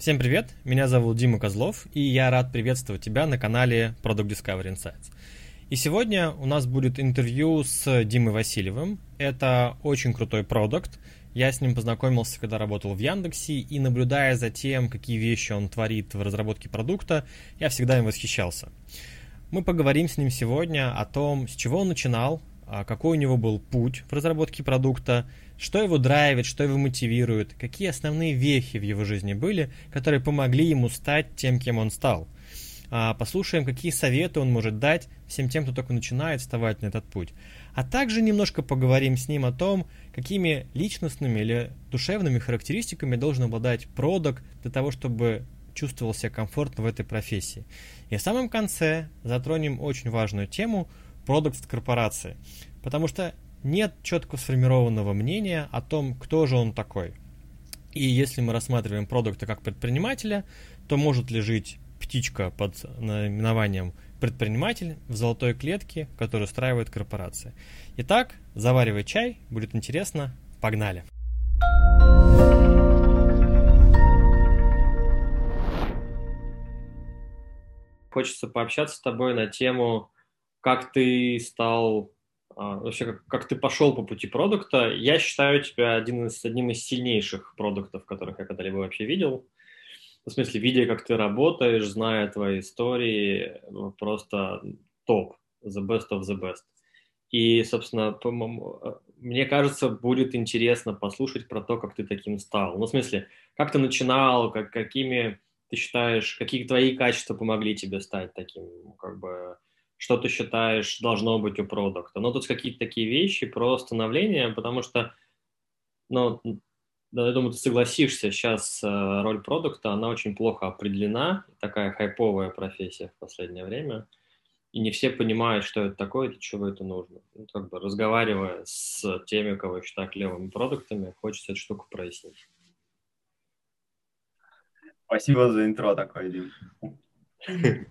Всем привет, меня зовут Дима Козлов, и я рад приветствовать тебя на канале Product Discovery Insights. И сегодня у нас будет интервью с Димой Васильевым. Это очень крутой продукт. Я с ним познакомился, когда работал в Яндексе, и наблюдая за тем, какие вещи он творит в разработке продукта, я всегда им восхищался. Мы поговорим с ним сегодня о том, с чего он начинал, какой у него был путь в разработке продукта, что его драйвит, что его мотивирует, какие основные вехи в его жизни были, которые помогли ему стать тем, кем он стал. А, послушаем, какие советы он может дать всем тем, кто только начинает вставать на этот путь. А также немножко поговорим с ним о том, какими личностными или душевными характеристиками должен обладать продукт для того, чтобы чувствовал себя комфортно в этой профессии. И в самом конце затронем очень важную тему – продукт корпорации. Потому что нет четко сформированного мнения о том, кто же он такой. И если мы рассматриваем продукта как предпринимателя, то может ли жить птичка под наименованием предприниматель в золотой клетке, которую устраивает корпорация. Итак, заваривай чай, будет интересно, погнали! Хочется пообщаться с тобой на тему как ты стал, вообще как, как ты пошел по пути продукта. Я считаю тебя один из, одним из сильнейших продуктов, которых я когда-либо вообще видел. В смысле, видя, как ты работаешь, зная твои истории, ну, просто топ, the best of the best. И, собственно, мне кажется, будет интересно послушать про то, как ты таким стал. Ну, в смысле, как ты начинал, как, какими ты считаешь, какие твои качества помогли тебе стать таким, как бы, что ты считаешь должно быть у продукта. Но тут какие-то такие вещи про становление, потому что, ну, да, я думаю, ты согласишься, сейчас э, роль продукта, она очень плохо определена, такая хайповая профессия в последнее время, и не все понимают, что это такое, для чего это нужно. Ну, как бы разговаривая с теми, кого считают левыми продуктами, хочется эту штуку прояснить. Спасибо за интро такое, Дим.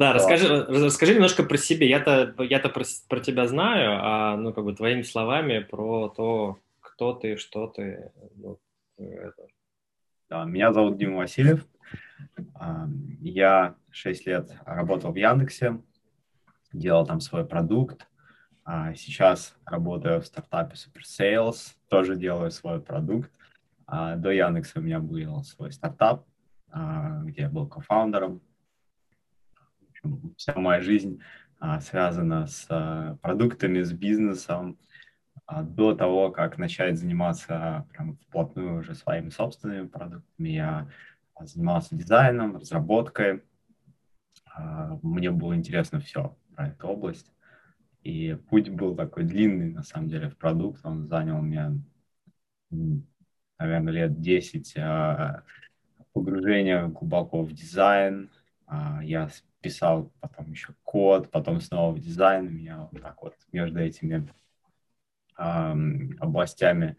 Да, расскажи, расскажи немножко про себя. Я-то, я-то про, про тебя знаю, а ну как бы твоими словами про то, кто ты, что ты. Ну, это. Да, меня зовут Дима Васильев. А, я 6 лет работал в Яндексе, делал там свой продукт. А, сейчас работаю в стартапе Super Sales, тоже делаю свой продукт. А, до Яндекса у меня был свой стартап, где я был кофаундером вся моя жизнь а, связана с а, продуктами, с бизнесом. А, до того, как начать заниматься прям вплотную уже своими собственными продуктами, я занимался дизайном, разработкой. А, мне было интересно все про эту область. И путь был такой длинный, на самом деле, в продукт. Он занял меня, наверное, лет 10 а, погружения глубоко в дизайн. А, я писал потом еще код, потом снова в дизайн. Меня вот так вот между этими э, областями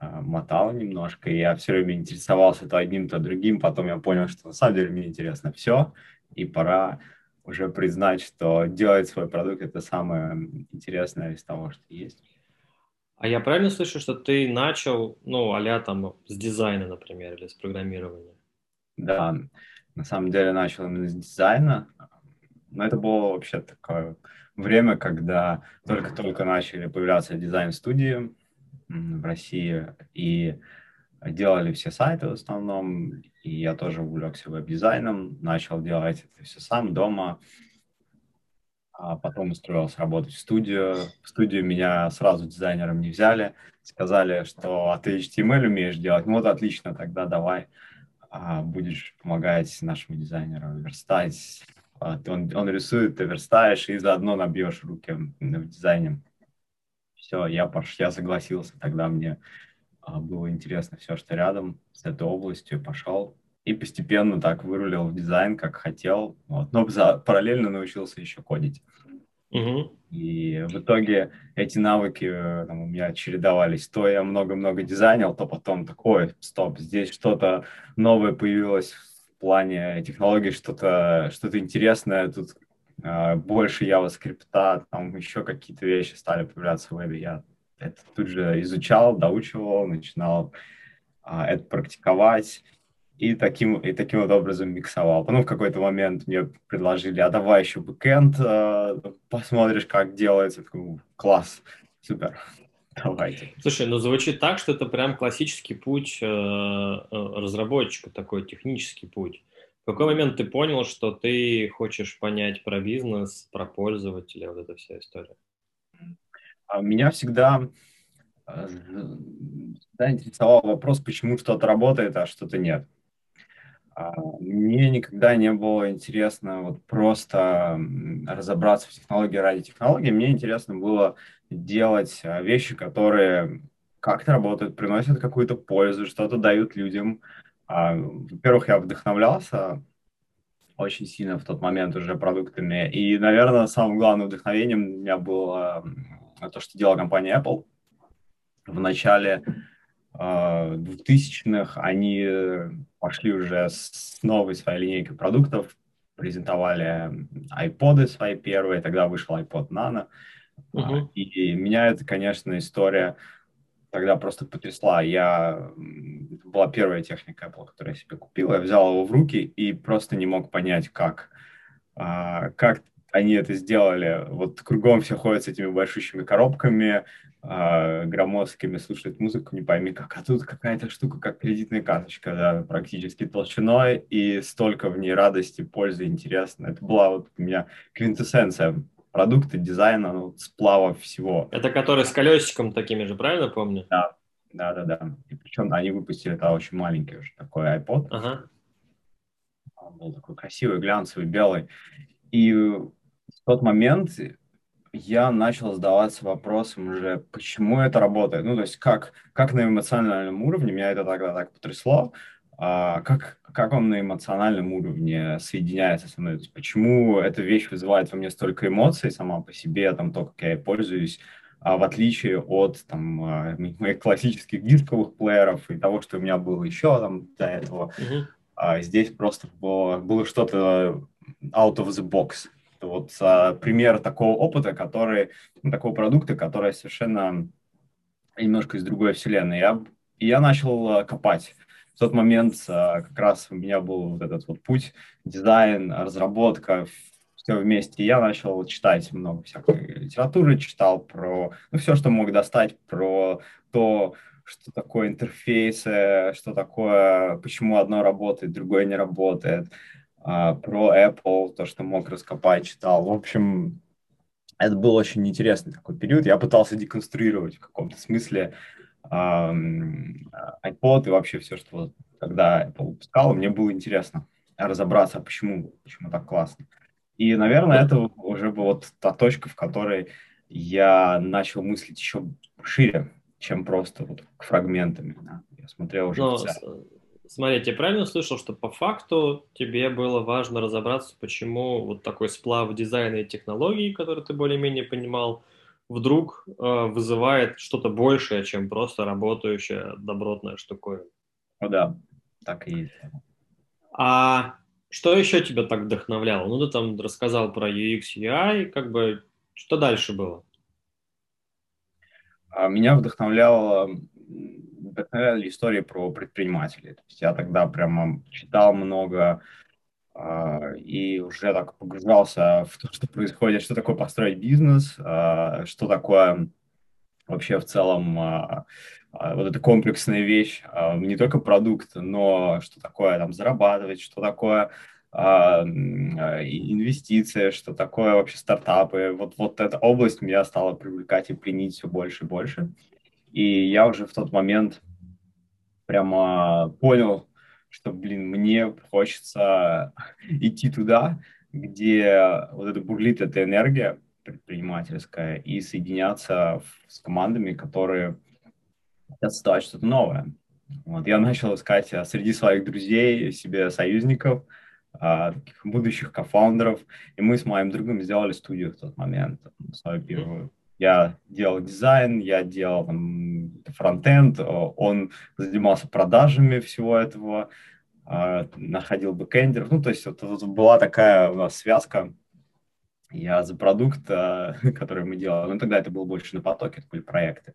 э, мотал немножко. И я все время интересовался то одним, то другим. Потом я понял, что на самом деле мне интересно все. И пора уже признать, что делать свой продукт – это самое интересное из того, что есть. А я правильно слышу, что ты начал, ну, а там с дизайна, например, или с программирования? Да, на самом деле начал именно с дизайна, но это было вообще такое время, когда только-только начали появляться дизайн-студии в России, и делали все сайты в основном, и я тоже увлекся веб-дизайном, начал делать это все сам дома, а потом устроился работать в студию. В студию меня сразу дизайнером не взяли, сказали, что а ты HTML умеешь делать, ну вот отлично, тогда давай а, будешь помогать нашему дизайнеру верстать. А, он, он рисует, ты верстаешь и заодно набьешь руки в дизайне. Все, я, пош, я согласился. Тогда мне а, было интересно все, что рядом с этой областью. Пошел и постепенно так вырулил в дизайн, как хотел. Вот. Но за, параллельно научился еще кодить. Угу. И в итоге эти навыки э, там, у меня чередовались. То я много-много дизайнил, то потом такой, стоп, здесь что-то новое появилось в плане технологий, что-то что интересное, тут э, больше JavaScript, там еще какие-то вещи стали появляться в вебе. Я это тут же изучал, доучивал, начинал э, это практиковать. И таким, и таким вот образом миксовал. Потом в какой-то момент мне предложили, а давай еще бэкэнд, э, посмотришь, как делается. Такой, класс, супер, давайте. Слушай, ну звучит так, что это прям классический путь э, э, разработчика, такой технический путь. В какой момент ты понял, что ты хочешь понять про бизнес, про пользователя, вот эта вся история? А меня всегда, всегда интересовал вопрос, почему что-то работает, а что-то нет. А, мне никогда не было интересно вот просто разобраться в технологии ради технологии. Мне интересно было делать а, вещи, которые как-то работают, приносят какую-то пользу, что-то дают людям. А, во-первых, я вдохновлялся очень сильно в тот момент уже продуктами. И, наверное, самым главным вдохновением у меня было то, что делала компания Apple. В начале 2000-х они пошли уже с новой своей линейкой продуктов, презентовали iPod свои первые, тогда вышел iPod Nano. Uh-huh. И меня это, конечно, история тогда просто потрясла. Я... Это была первая техника Apple, которую я себе купил. Я взял его в руки и просто не мог понять, как, а, как они это сделали. Вот кругом все ходят с этими большущими коробками, э, громоздкими, слушают музыку, не пойми как. А тут какая-то штука, как кредитная карточка, да, практически толщиной, и столько в ней радости, пользы, интересно. Это была вот у меня квинтэссенция продукта, дизайна, ну, сплава всего. Это который с колесиком такими же, правильно помню? Да, да, да, да. И причем они выпустили это очень маленький уже такой iPod. Ага. Он был такой красивый, глянцевый, белый. И тот момент я начал задаваться вопросом уже, почему это работает. Ну, то есть как, как на эмоциональном уровне, меня это тогда так потрясло, а, как, как он на эмоциональном уровне соединяется со мной, то есть почему эта вещь вызывает во мне столько эмоций сама по себе, там, то, как я ей пользуюсь, а в отличие от там, а, моих классических дисковых плееров и того, что у меня было еще там до этого, mm-hmm. здесь просто было, было что-то out of the box. Вот а, пример такого опыта, который, ну, такого продукта, который совершенно немножко из другой вселенной. Я, я начал а, копать. В тот момент а, как раз у меня был вот этот вот путь, дизайн, разработка, все вместе. Я начал читать много всякой литературы, читал про, ну, все, что мог достать, про то, что такое интерфейсы, что такое, почему одно работает, другое не работает, а, про Apple, то, что мог раскопать, читал. В общем, это был очень интересный такой период. Я пытался деконструировать в каком-то смысле а, iPod и вообще все, что когда Apple выпускал, мне было интересно разобраться, почему, почему так классно. И, наверное, это уже была вот та точка, в которой я начал мыслить еще шире, чем просто вот фрагментами. Да. Я смотрел уже Но, Смотри, я правильно услышал, что по факту тебе было важно разобраться, почему вот такой сплав дизайна и технологий, который ты более-менее понимал, вдруг э, вызывает что-то большее, чем просто работающая добротная штуковина. Ну да, так и есть. А что еще тебя так вдохновляло? Ну, ты там рассказал про UX, UI, как бы, что дальше было? А меня вдохновляло вдохновляли истории про предпринимателей. То есть я тогда прямо читал много э, и уже так погружался в то, что происходит, что такое построить бизнес, э, что такое вообще в целом э, вот эта комплексная вещь, не только продукт, но что такое там зарабатывать, что такое инвестиции, что такое вообще стартапы. Вот, вот эта область меня стала привлекать и пленить все больше и больше. И я уже в тот момент прямо понял, что, блин, мне хочется идти туда, где вот это бурлит эта энергия предпринимательская, и соединяться с командами, которые хотят создавать что-то новое. Вот, я начал искать а, среди своих друзей себе союзников, а, таких будущих кофаундеров, и мы с моим другом сделали студию в тот момент, свою первую. Я делал дизайн, я делал там, фронтенд, он занимался продажами всего этого, а, находил бэкэндеров. Ну, то есть вот, вот была такая у нас связка. Я за продукт, а, который мы делали, ну, тогда это было больше на потоке, это были проекты.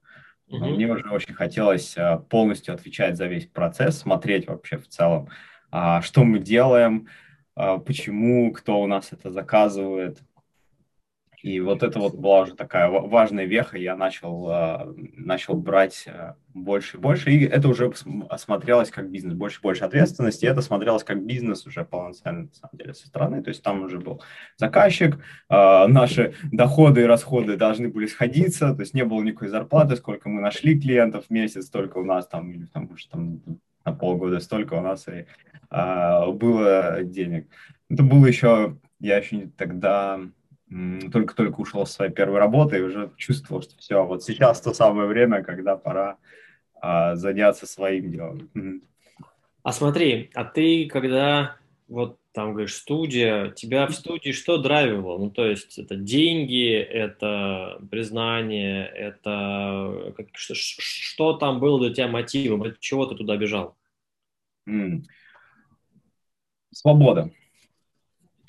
Mm-hmm. Мне уже очень хотелось а, полностью отвечать за весь процесс, смотреть вообще в целом что мы делаем, почему, кто у нас это заказывает. И вот это вот была уже такая важная веха, я начал, а, начал брать а, больше и больше, и это уже смотрелось как бизнес, больше и больше ответственности, это смотрелось как бизнес уже полноценно, на самом деле, со стороны, то есть там уже был заказчик, наши доходы и расходы должны были сходиться, то есть не было никакой зарплаты, сколько мы нашли клиентов в месяц, столько у нас там, или там, может, там на полгода столько у нас и было денег. Это было еще, я еще тогда только-только ушел с своей первой работы и уже чувствовал, что все, вот сейчас то самое время, когда пора а, заняться своим делом. А смотри, а ты когда вот там говоришь студия, тебя в студии что драйвило? Ну то есть это деньги, это признание, это как, что, что там было для тебя мотивом, от чего ты туда бежал? Свобода.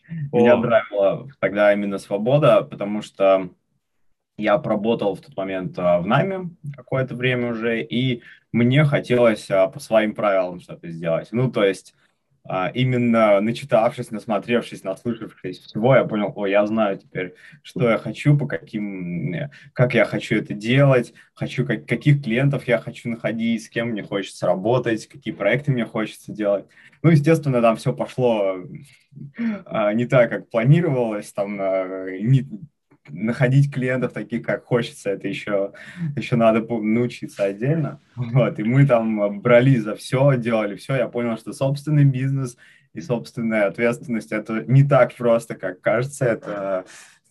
Меня драйвила тогда именно свобода, потому что я проработал в тот момент а, в найме какое-то время уже, и мне хотелось а, по своим правилам что-то сделать. Ну, то есть именно начитавшись, насмотревшись, наслышавшись всего, я понял, о, я знаю теперь, что я хочу, по каким, как я хочу это делать, хочу, как, каких клиентов я хочу находить, с кем мне хочется работать, какие проекты мне хочется делать. Ну, естественно, там все пошло а, не так, как планировалось, там а, не, находить клиентов таких, как хочется, это еще, еще надо научиться отдельно. Вот, и мы там брали за все, делали все. Я понял, что собственный бизнес и собственная ответственность это не так просто, как кажется. Это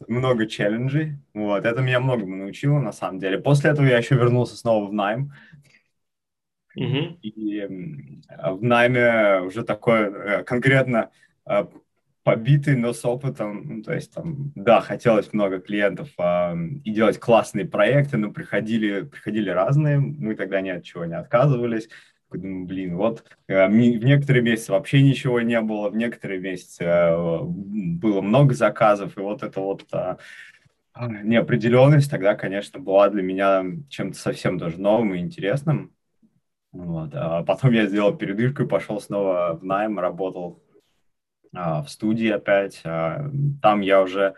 много челленджей. Вот, это меня многому научило, на самом деле. После этого я еще вернулся снова в найм. Mm-hmm. И в найме уже такое э, конкретно э, побитый, но с опытом. Ну, то есть там, да, хотелось много клиентов а, и делать классные проекты, но приходили, приходили разные. Мы тогда ни от чего не отказывались. Думаю, блин, вот э, в некоторые месяцы вообще ничего не было, в некоторые месяцы э, было много заказов, и вот это вот а, неопределенность тогда, конечно, была для меня чем-то совсем даже новым и интересным. Вот. А потом я сделал передышку и пошел снова в найм, работал в студии опять. А, там я уже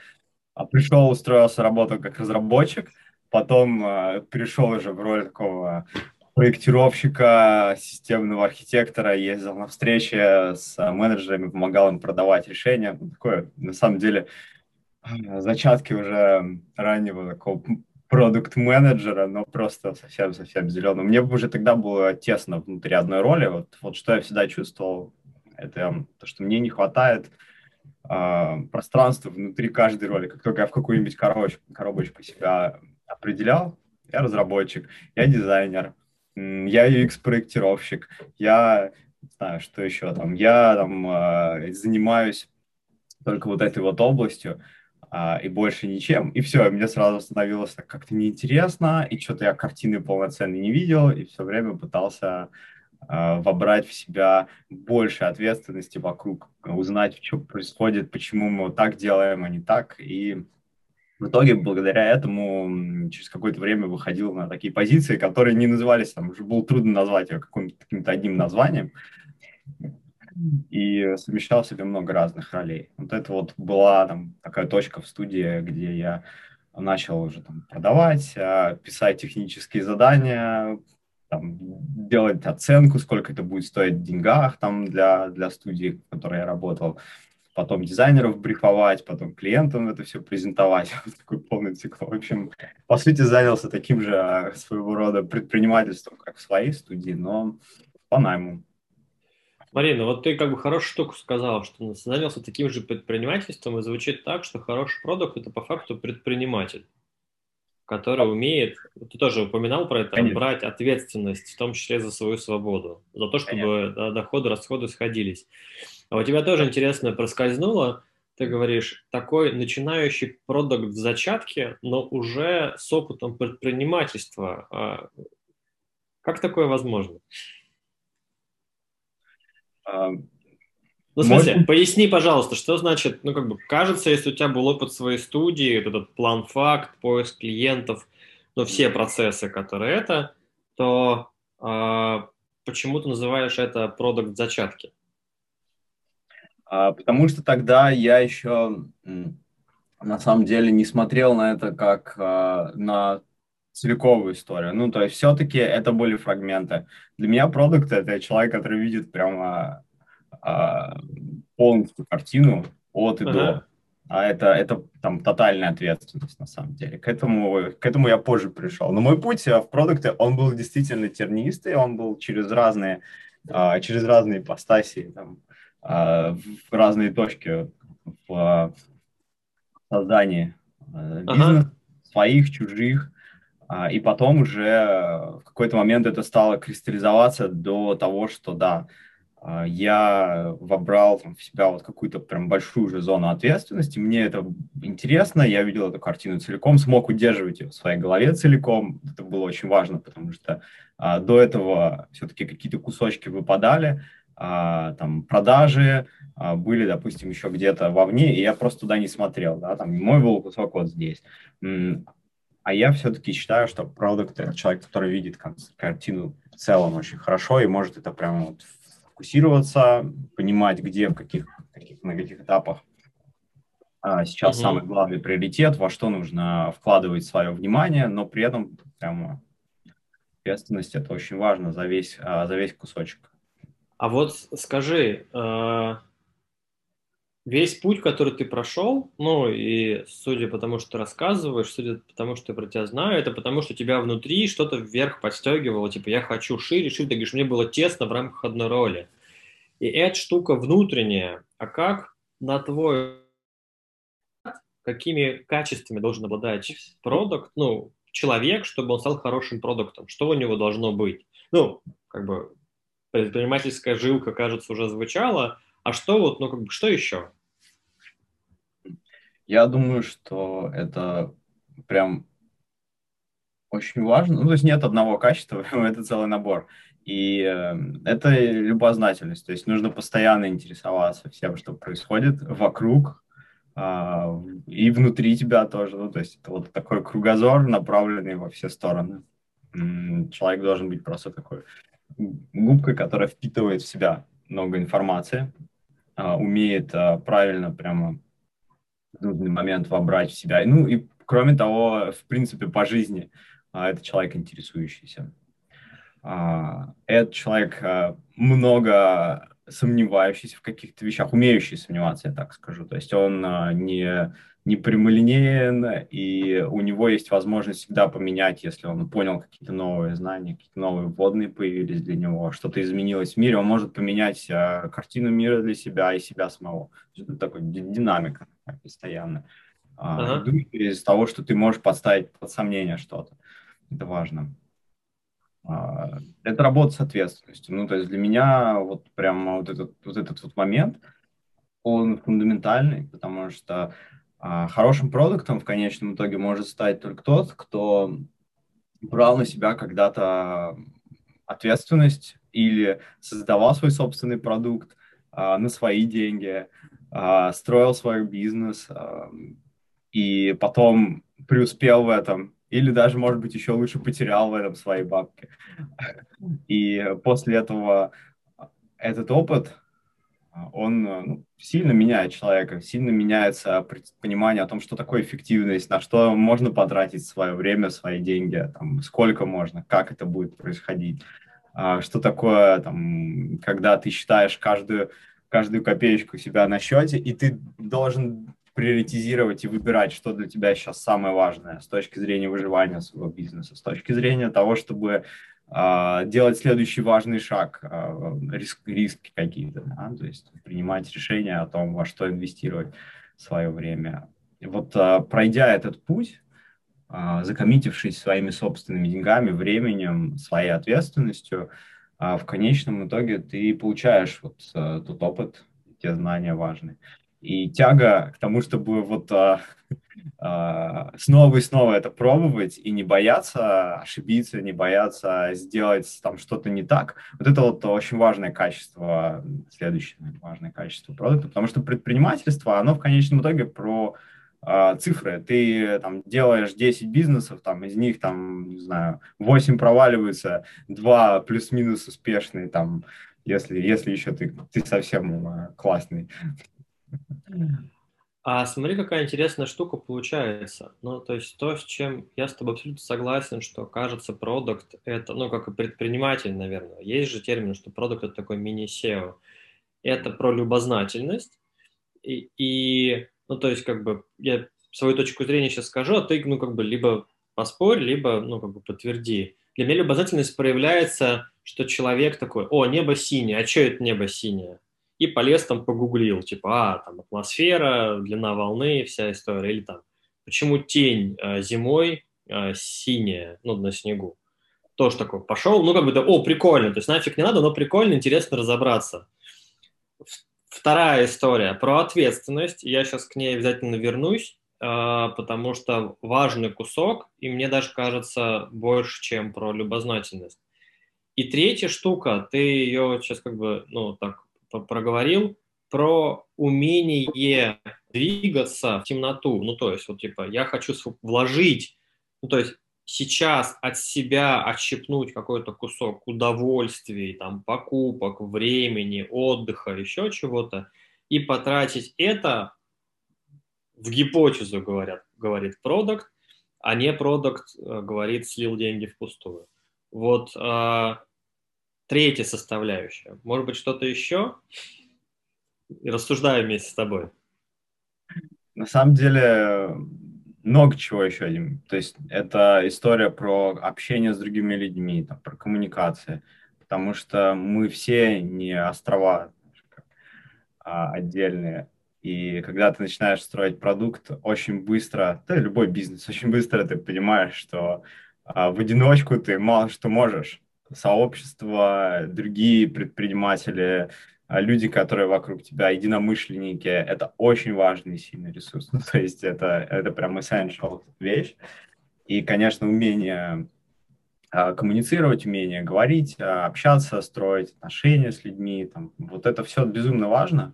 а, пришел, устроился, работал как разработчик, потом перешел уже в роль такого проектировщика, системного архитектора, ездил на встречи с менеджерами, помогал им продавать решения. Ну, такое, на самом деле, зачатки уже раннего такого продукт-менеджера, но просто совсем-совсем зеленый. Мне уже тогда было тесно внутри одной роли. Вот, вот что я всегда чувствовал это то, что мне не хватает э, пространства внутри каждой роли. Как только я в какую-нибудь коробочку, коробочку себя определял, я разработчик, я дизайнер, я UX-проектировщик, я знаю, что еще там, я там э, занимаюсь только вот этой вот областью, а, и больше ничем, и все, мне сразу становилось как-то неинтересно, и что-то я картины полноценной не видел, и все время пытался вобрать в себя больше ответственности вокруг, узнать, что происходит, почему мы вот так делаем, а не так. И в итоге, благодаря этому, через какое-то время выходил на такие позиции, которые не назывались, там уже было трудно назвать ее каким-то, каким-то одним названием, и совмещал в себе много разных ролей. Вот это вот была там такая точка в студии, где я начал уже там продавать, а, писать технические задания, там, делать оценку, сколько это будет стоить в деньгах там, для, для студии, в которой я работал, потом дизайнеров брифовать, потом клиентам это все презентовать. Такой полный цикл. В общем, по сути, занялся таким же а, своего рода предпринимательством, как в своей студии, но по найму. Марина, вот ты как бы хорошую штуку сказал, что занялся таким же предпринимательством, и звучит так, что хороший продукт – это по факту предприниматель который умеет, ты тоже упоминал про это, Конечно. брать ответственность, в том числе за свою свободу, за то, чтобы да, доходы, расходы сходились. А у тебя тоже интересно проскользнуло, ты говоришь, такой начинающий продукт в зачатке, но уже с опытом предпринимательства. А как такое возможно? Ну, в смысле, Может... поясни, пожалуйста, что значит, ну, как бы, кажется, если у тебя был опыт своей студии, этот план-факт, поиск клиентов, ну, все процессы, которые это, то э, почему ты называешь это продукт зачатки? А, потому что тогда я еще на самом деле не смотрел на это как а, на целиковую историю. Ну, то есть все-таки это были фрагменты. Для меня продукт — это человек, который видит прямо а, полностью картину от и ага. до. А это, это там тотальная ответственность на самом деле. К этому, к этому я позже пришел. Но мой путь в продукте, он был действительно тернистый, он был через разные, а, через разные ипостаси, там, а, в разные точки в создании а, бизнеса, ага. своих, чужих. И потом уже в какой-то момент это стало кристаллизоваться до того, что да, я вобрал там, в себя вот какую-то прям большую же зону ответственности. Мне это интересно, я видел эту картину целиком, смог удерживать ее в своей голове целиком. Это было очень важно, потому что а, до этого все-таки какие-то кусочки выпадали, а, там продажи а, были, допустим, еще где-то вовне, и я просто туда не смотрел, да, там мой был кусок вот здесь. А я все-таки считаю, что продукт – это человек, который видит картину в целом очень хорошо и может это прямо вот фокусироваться, понимать, где, в каких, каких на каких этапах а, сейчас угу. самый главный приоритет, во что нужно вкладывать свое внимание, но при этом прямо ответственность это очень важно за весь, а, за весь кусочек. А вот скажи, а, весь путь, который ты прошел, ну и судя по тому, что ты рассказываешь, судя по тому, что я про тебя знаю, это потому, что тебя внутри что-то вверх подстегивало, типа я хочу шире, шире, ты говоришь, мне было тесно в рамках одной роли. И эта штука внутренняя, а как на твой какими качествами должен обладать продукт, ну, человек, чтобы он стал хорошим продуктом, что у него должно быть? Ну, как бы предпринимательская жилка, кажется, уже звучала, а что вот, ну, как бы, что еще? Я думаю, что это прям очень важно. Ну, то есть нет одного качества, это целый набор. И э, это любознательность. То есть нужно постоянно интересоваться всем, что происходит вокруг э, и внутри тебя тоже. Ну, то есть это вот такой кругозор, направленный во все стороны. Человек должен быть просто такой губкой, которая впитывает в себя много информации, э, умеет э, правильно прямо нужный момент вобрать в себя. Ну и кроме того, в принципе, по жизни а, это человек интересующийся. А, это человек а, много сомневающийся в каких-то вещах, умеющий сомневаться, я так скажу. То есть он не, не прямолинеен, и у него есть возможность всегда поменять, если он понял какие-то новые знания, какие-то новые вводные появились для него, что-то изменилось в мире, он может поменять картину мира для себя и себя самого. Это такой динамика постоянно. Ага. Идут из того, что ты можешь подставить под сомнение что-то. Это важно. А, это работа с ответственностью. Ну, то есть для меня вот прямо вот этот вот, этот вот момент, он фундаментальный, потому что а, хорошим продуктом в конечном итоге может стать только тот, кто брал на себя когда-то ответственность или создавал свой собственный продукт а, на свои деньги, а, строил свой бизнес а, и потом преуспел в этом, или даже, может быть, еще лучше потерял в этом свои бабки. И после этого этот опыт, он ну, сильно меняет человека, сильно меняется понимание о том, что такое эффективность, на что можно потратить свое время, свои деньги, там, сколько можно, как это будет происходить, а, что такое, там, когда ты считаешь каждую каждую копеечку себя на счете, и ты должен приоритизировать и выбирать, что для тебя сейчас самое важное с точки зрения выживания своего бизнеса, с точки зрения того, чтобы э, делать следующий важный шаг, э, риск, риски какие-то, да? то есть принимать решения о том, во что инвестировать свое время. И вот э, пройдя этот путь, закоммитившись своими собственными деньгами, временем, своей ответственностью, а в конечном итоге ты получаешь вот тот опыт, те знания важные. И тяга к тому, чтобы вот uh, uh, снова и снова это пробовать и не бояться ошибиться, не бояться сделать там что-то не так, вот это вот очень важное качество, следующее важное качество продукта, потому что предпринимательство, оно в конечном итоге про а, цифры. Ты там делаешь 10 бизнесов, там из них там, не знаю, 8 проваливаются, 2 плюс-минус успешные, там если, если еще ты, ты совсем э, классный. А смотри, какая интересная штука получается. Ну, то есть то, с чем я с тобой абсолютно согласен, что, кажется, продукт – это, ну, как и предприниматель, наверное. Есть же термин, что продукт – это такой мини-SEO. Это про любознательность. И, и, ну, то есть, как бы, я свою точку зрения сейчас скажу, а ты, ну, как бы, либо поспорь, либо, ну, как бы, подтверди. Для меня любознательность проявляется, что человек такой, о, небо синее, а что это небо синее? И полез там погуглил, типа, а, там атмосфера, длина волны, вся история, или там, почему тень э, зимой э, синяя, ну, на снегу. Тоже такой пошел, ну, как бы, да, о, прикольно, то есть нафиг не надо, но прикольно, интересно разобраться. Вторая история про ответственность, я сейчас к ней обязательно вернусь, э, потому что важный кусок, и мне даже кажется больше, чем про любознательность. И третья штука, ты ее сейчас как бы, ну, так проговорил, про умение двигаться в темноту. Ну, то есть, вот, типа, я хочу вложить, ну, то есть, сейчас от себя отщипнуть какой-то кусок удовольствий, там, покупок, времени, отдыха, еще чего-то, и потратить это в гипотезу, говорят, говорит продукт, а не продукт э, говорит, слил деньги впустую. Вот э, третья составляющая. Может быть, что-то еще? И рассуждаю вместе с тобой. На самом деле, много чего еще. То есть это история про общение с другими людьми, там, про коммуникации. Потому что мы все не острова а отдельные. И когда ты начинаешь строить продукт, очень быстро, да любой бизнес, очень быстро ты понимаешь, что а, в одиночку ты мало что можешь сообщество, другие предприниматели, а, люди, которые вокруг тебя, единомышленники, это очень важный и сильный ресурс. Ну, то есть это, это прям essential вещь. И, конечно, умение а, коммуницировать, умение говорить, а, общаться, строить отношения с людьми, там, вот это все безумно важно.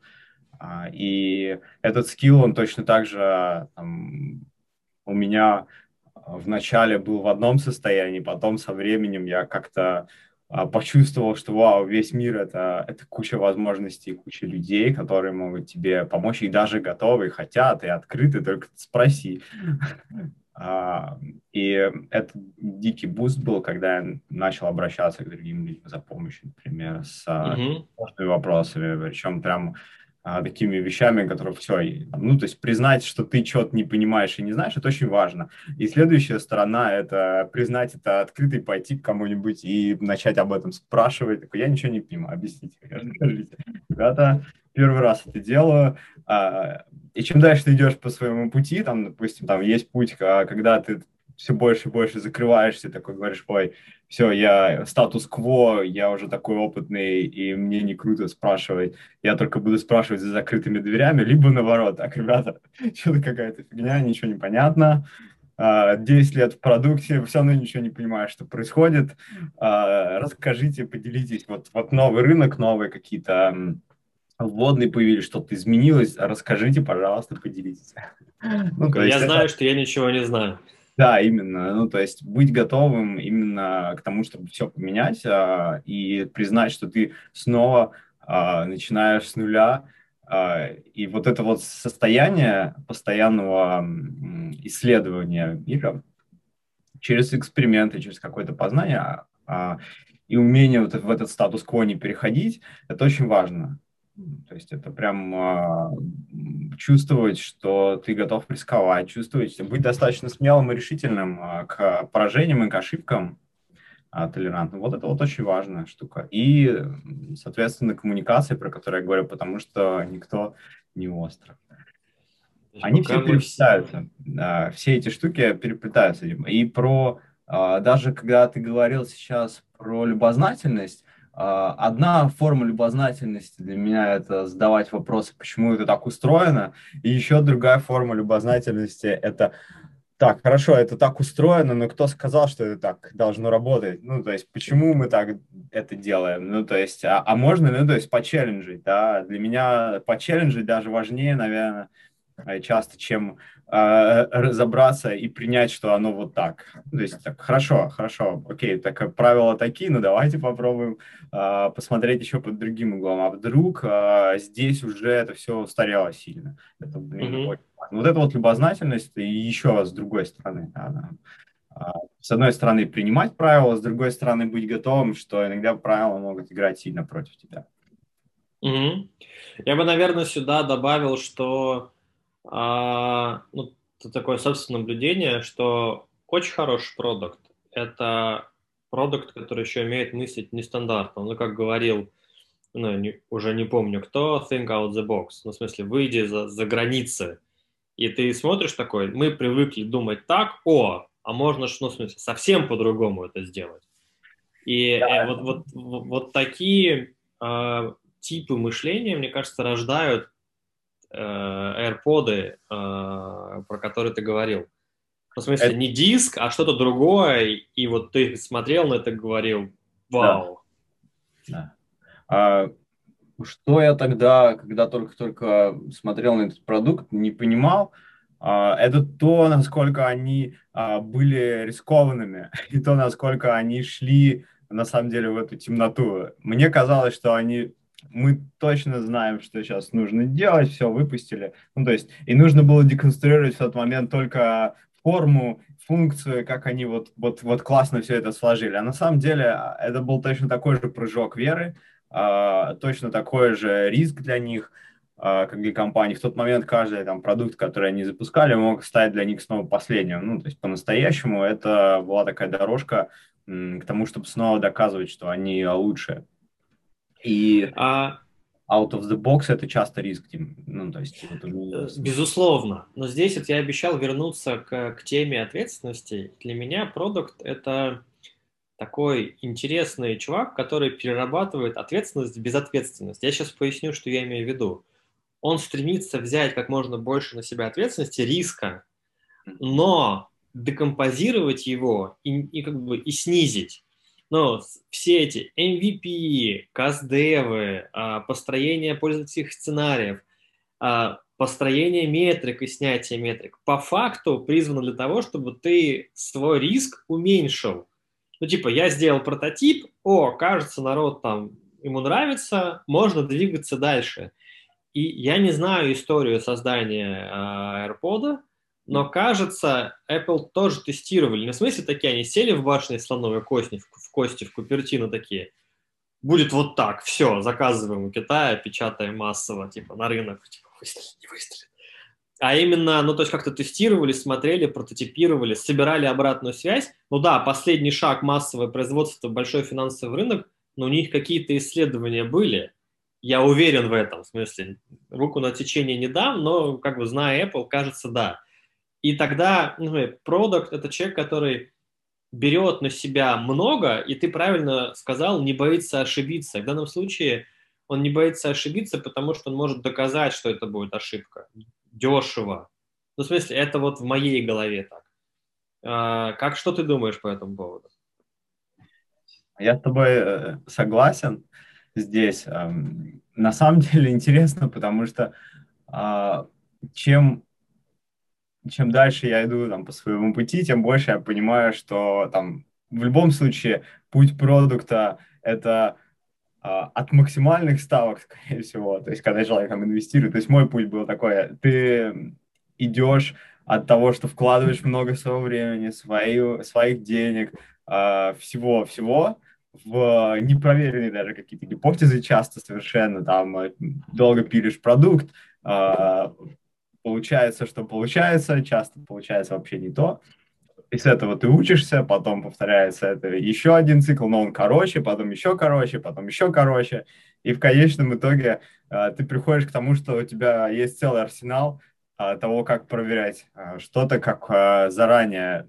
И этот скилл, он точно так же там, у меня вначале был в одном состоянии, потом со временем я как-то а, почувствовал, что вау, весь мир это, это куча возможностей, куча людей, которые могут тебе помочь, и даже готовы, и хотят, и открыты, только спроси. А, и это дикий boost был, когда я начал обращаться к другим людям за помощью, например, с mm-hmm. вопросами, причем прям а, такими вещами, которые все, ну, то есть признать, что ты что-то не понимаешь и не знаешь, это очень важно. И следующая сторона – это признать это открыто и пойти к кому-нибудь и начать об этом спрашивать. Такой, я ничего не понимаю, объясните. Ребята, первый раз это делаю, а, и чем дальше ты идешь по своему пути, там, допустим, там есть путь, а, когда ты все больше и больше закрываешься, такой говоришь, ой, все, я статус-кво, я уже такой опытный, и мне не круто спрашивать, я только буду спрашивать за закрытыми дверями, либо наоборот, так, ребята, что-то какая-то фигня, ничего не понятно, 10 а, лет в продукте, все равно ничего не понимаешь, что происходит, а, расскажите, поделитесь, вот, вот новый рынок, новые какие-то вводные появились, что-то изменилось, расскажите, пожалуйста, поделитесь. Ну, я знаю, что я ничего не знаю. Да, именно. Ну, то есть быть готовым именно к тому, чтобы все поменять а, и признать, что ты снова а, начинаешь с нуля. А, и вот это вот состояние постоянного исследования мира через эксперименты, через какое-то познание а, и умение вот в этот статус-кво не переходить, это очень важно. То есть это прям э, чувствовать, что ты готов рисковать, чувствовать, быть достаточно смелым и решительным э, к поражениям и к ошибкам э, толерантным. Вот это вот очень важная штука. И, соответственно, коммуникация, про которую я говорю, потому что никто не остров. Они все переплетаются. Да, все эти штуки переплетаются. И про, э, даже когда ты говорил сейчас про любознательность, одна форма любознательности для меня – это задавать вопросы, почему это так устроено, и еще другая форма любознательности – это так, хорошо, это так устроено, но кто сказал, что это так должно работать? Ну, то есть, почему мы так это делаем? Ну, то есть, а, а можно, ну, то есть, почелленджить, да? Для меня почелленджить даже важнее, наверное, часто, чем э, разобраться и принять, что оно вот так. То есть так, хорошо, хорошо, окей, так правила такие, ну давайте попробуем э, посмотреть еще под другим углом. А вдруг э, здесь уже это все устарело сильно. Это, блин, mm-hmm. очень Вот это вот любознательность и еще с другой стороны. Да. С одной стороны принимать правила, с другой стороны быть готовым, что иногда правила могут играть сильно против тебя. Угу. Я бы, наверное, сюда добавил, что а, ну, это такое собственное наблюдение, что очень хороший продукт – это продукт, который еще умеет мыслить нестандартно. Ну, как говорил, ну, не, уже не помню кто, think out the box. Ну, в смысле, выйди за, за границы. И ты смотришь такой, мы привыкли думать так, о, а можно, ну, в смысле, совсем по-другому это сделать. И да. э, вот, вот, вот, вот такие э, типы мышления, мне кажется, рождают AirPods, э, про которые ты говорил. Ну, в смысле, это... не диск, а что-то другое, и вот ты смотрел на это и говорил, вау. Да. да. А, что я тогда, когда только-только смотрел на этот продукт, не понимал, а, это то, насколько они а, были рискованными, и то, насколько они шли, на самом деле, в эту темноту. Мне казалось, что они мы точно знаем, что сейчас нужно делать, все, выпустили. Ну, то есть, и нужно было деконструировать в тот момент только форму, функцию, как они вот, вот, вот классно все это сложили. А на самом деле а, это был точно такой же прыжок веры, э, точно такой же риск для них, э, как для компаний. В тот момент каждый там продукт, который они запускали, мог стать для них снова последним. Ну, то есть по-настоящему это была такая дорожка к тому, чтобы снова доказывать, что они лучшие. И а... out of the box это часто риск, ну, то есть... Это... Э, безусловно, но здесь вот я обещал вернуться к, к теме ответственности. Для меня продукт – это такой интересный чувак, который перерабатывает ответственность в безответственность. Я сейчас поясню, что я имею в виду. Он стремится взять как можно больше на себя ответственности, риска, но декомпозировать его и, и как бы и снизить но все эти MVP, каздевы, а, построение пользовательских сценариев, а, построение метрик и снятие метрик по факту призвано для того, чтобы ты свой риск уменьшил. Ну, типа, я сделал прототип, о, кажется, народ там, ему нравится, можно двигаться дальше. И я не знаю историю создания э, AirPod, но, кажется, Apple тоже тестировали. Не в смысле такие, они сели в башне слоновой кости, в кости, в Купертино такие. Будет вот так, все, заказываем у Китая, печатаем массово, типа, на рынок, типа, выстрелит, не выстрелит. А именно, ну, то есть как-то тестировали, смотрели, прототипировали, собирали обратную связь. Ну да, последний шаг массовое производство, большой финансовый рынок, но у них какие-то исследования были. Я уверен в этом, в смысле, руку на течение не дам, но, как бы, зная Apple, кажется, да. И тогда ну, продукт – это человек, который берет на себя много, и ты правильно сказал, не боится ошибиться. В данном случае он не боится ошибиться, потому что он может доказать, что это будет ошибка. Дешево. Ну, в смысле, это вот в моей голове так. А, как, что ты думаешь по этому поводу? Я с тобой э, согласен здесь. На самом деле интересно, потому что а, чем чем дальше я иду там, по своему пути, тем больше я понимаю, что там в любом случае путь продукта – это а, от максимальных ставок, скорее всего, то есть когда человек там инвестирует, то есть мой путь был такой, ты идешь от того, что вкладываешь много своего времени, свои, своих денег, а, всего-всего, в непроверенные даже какие-то гипотезы часто совершенно, там, долго пилишь продукт, а, получается, что получается, часто получается вообще не то. И с этого ты учишься, потом повторяется это еще один цикл, но он короче, потом еще короче, потом еще короче. И в конечном итоге э, ты приходишь к тому, что у тебя есть целый арсенал э, того, как проверять э, что-то, как э, заранее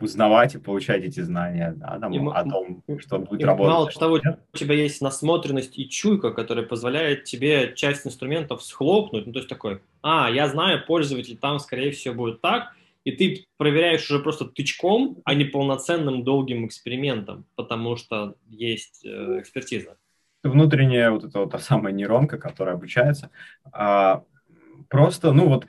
узнавать и получать эти знания да, там, и, о том, что будет и работать. Мало того, у тебя есть насмотренность и чуйка, которая позволяет тебе часть инструментов схлопнуть. Ну, то есть такой, а, я знаю, пользователь там, скорее всего, будет так, и ты проверяешь уже просто тычком, а не полноценным долгим экспериментом, потому что есть э, экспертиза. Внутренняя вот эта вот та самая нейронка, которая обучается, а, Просто, ну вот,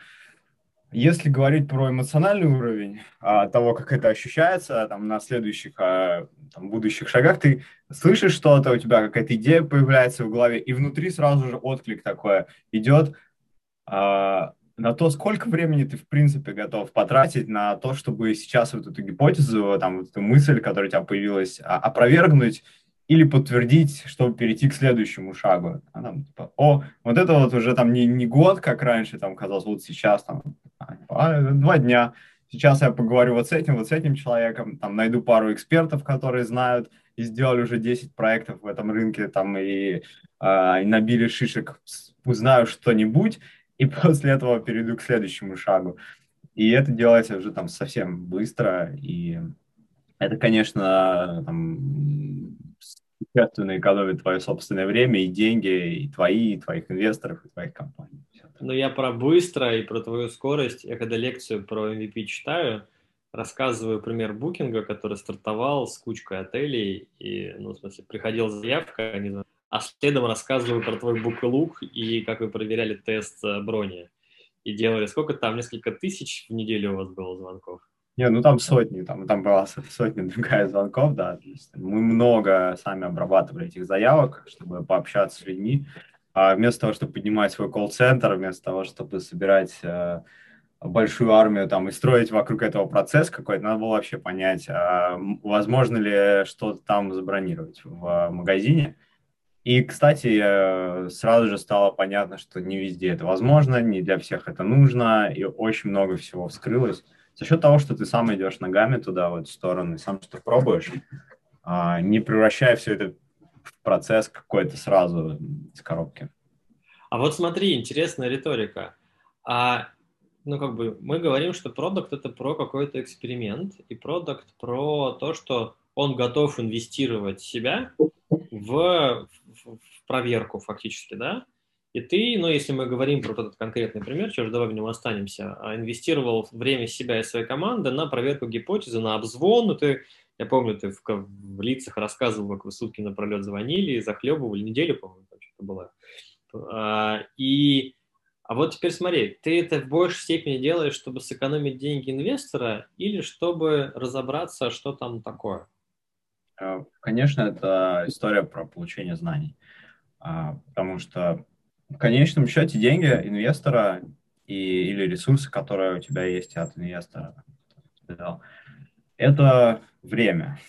если говорить про эмоциональный уровень а, того, как это ощущается там, на следующих а, там, будущих шагах, ты слышишь что-то, у тебя какая-то идея появляется в голове, и внутри сразу же отклик такой идет а, на то, сколько времени ты, в принципе, готов потратить на то, чтобы сейчас вот эту гипотезу, там, вот эту мысль, которая у тебя появилась, опровергнуть или подтвердить, чтобы перейти к следующему шагу. А там, типа, о, вот это вот уже там не, не год, как раньше там казалось, вот сейчас там а, а, два дня. Сейчас я поговорю вот с этим, вот с этим человеком, там найду пару экспертов, которые знают и сделали уже 10 проектов в этом рынке, там и, э, и набили шишек, узнаю что-нибудь, и после этого перейду к следующему шагу. И это делается уже там совсем быстро, и это, конечно, там, существенно экономит твое собственное время и деньги, и твои, и твоих инвесторов, и твоих компаний. Но я про быстро и про твою скорость. Я когда лекцию про MVP читаю, рассказываю пример букинга, который стартовал с кучкой отелей, и, ну, в смысле, приходила заявка, они а следом рассказываю про твой бук и как вы проверяли тест э, брони. И делали сколько там, несколько тысяч в неделю у вас было звонков? Не, ну там сотни, там, там была сотни другая звонков, да. Мы много сами обрабатывали этих заявок, чтобы пообщаться с людьми. А вместо того, чтобы поднимать свой колл-центр, вместо того, чтобы собирать э, большую армию там и строить вокруг этого процесс какой-то, надо было вообще понять, а возможно ли что-то там забронировать в магазине. И, кстати, сразу же стало понятно, что не везде это возможно, не для всех это нужно, и очень много всего вскрылось. За счет того, что ты сам идешь ногами туда, в эту сторону, и сам что пробуешь, а, не превращая все это в процесс какой-то сразу из коробки. А вот смотри, интересная риторика. А, ну, как бы мы говорим, что продукт это про какой-то эксперимент, и продукт про то, что он готов инвестировать себя в, в проверку фактически, да? И ты, ну, если мы говорим про этот конкретный пример, что же давай в нем останемся, а инвестировал время себя и своей команды на проверку гипотезы, на обзвон, ну, ты, я помню, ты в, в лицах рассказывал, как вы сутки напролет звонили, захлебывали, неделю, по-моему, что-то было. А, и, а вот теперь смотри, ты это в большей степени делаешь, чтобы сэкономить деньги инвестора или чтобы разобраться, что там такое? Э, конечно, это история про получение знаний, а, потому что в конечном счете деньги инвестора и, или ресурсы, которые у тебя есть от инвестора, это время.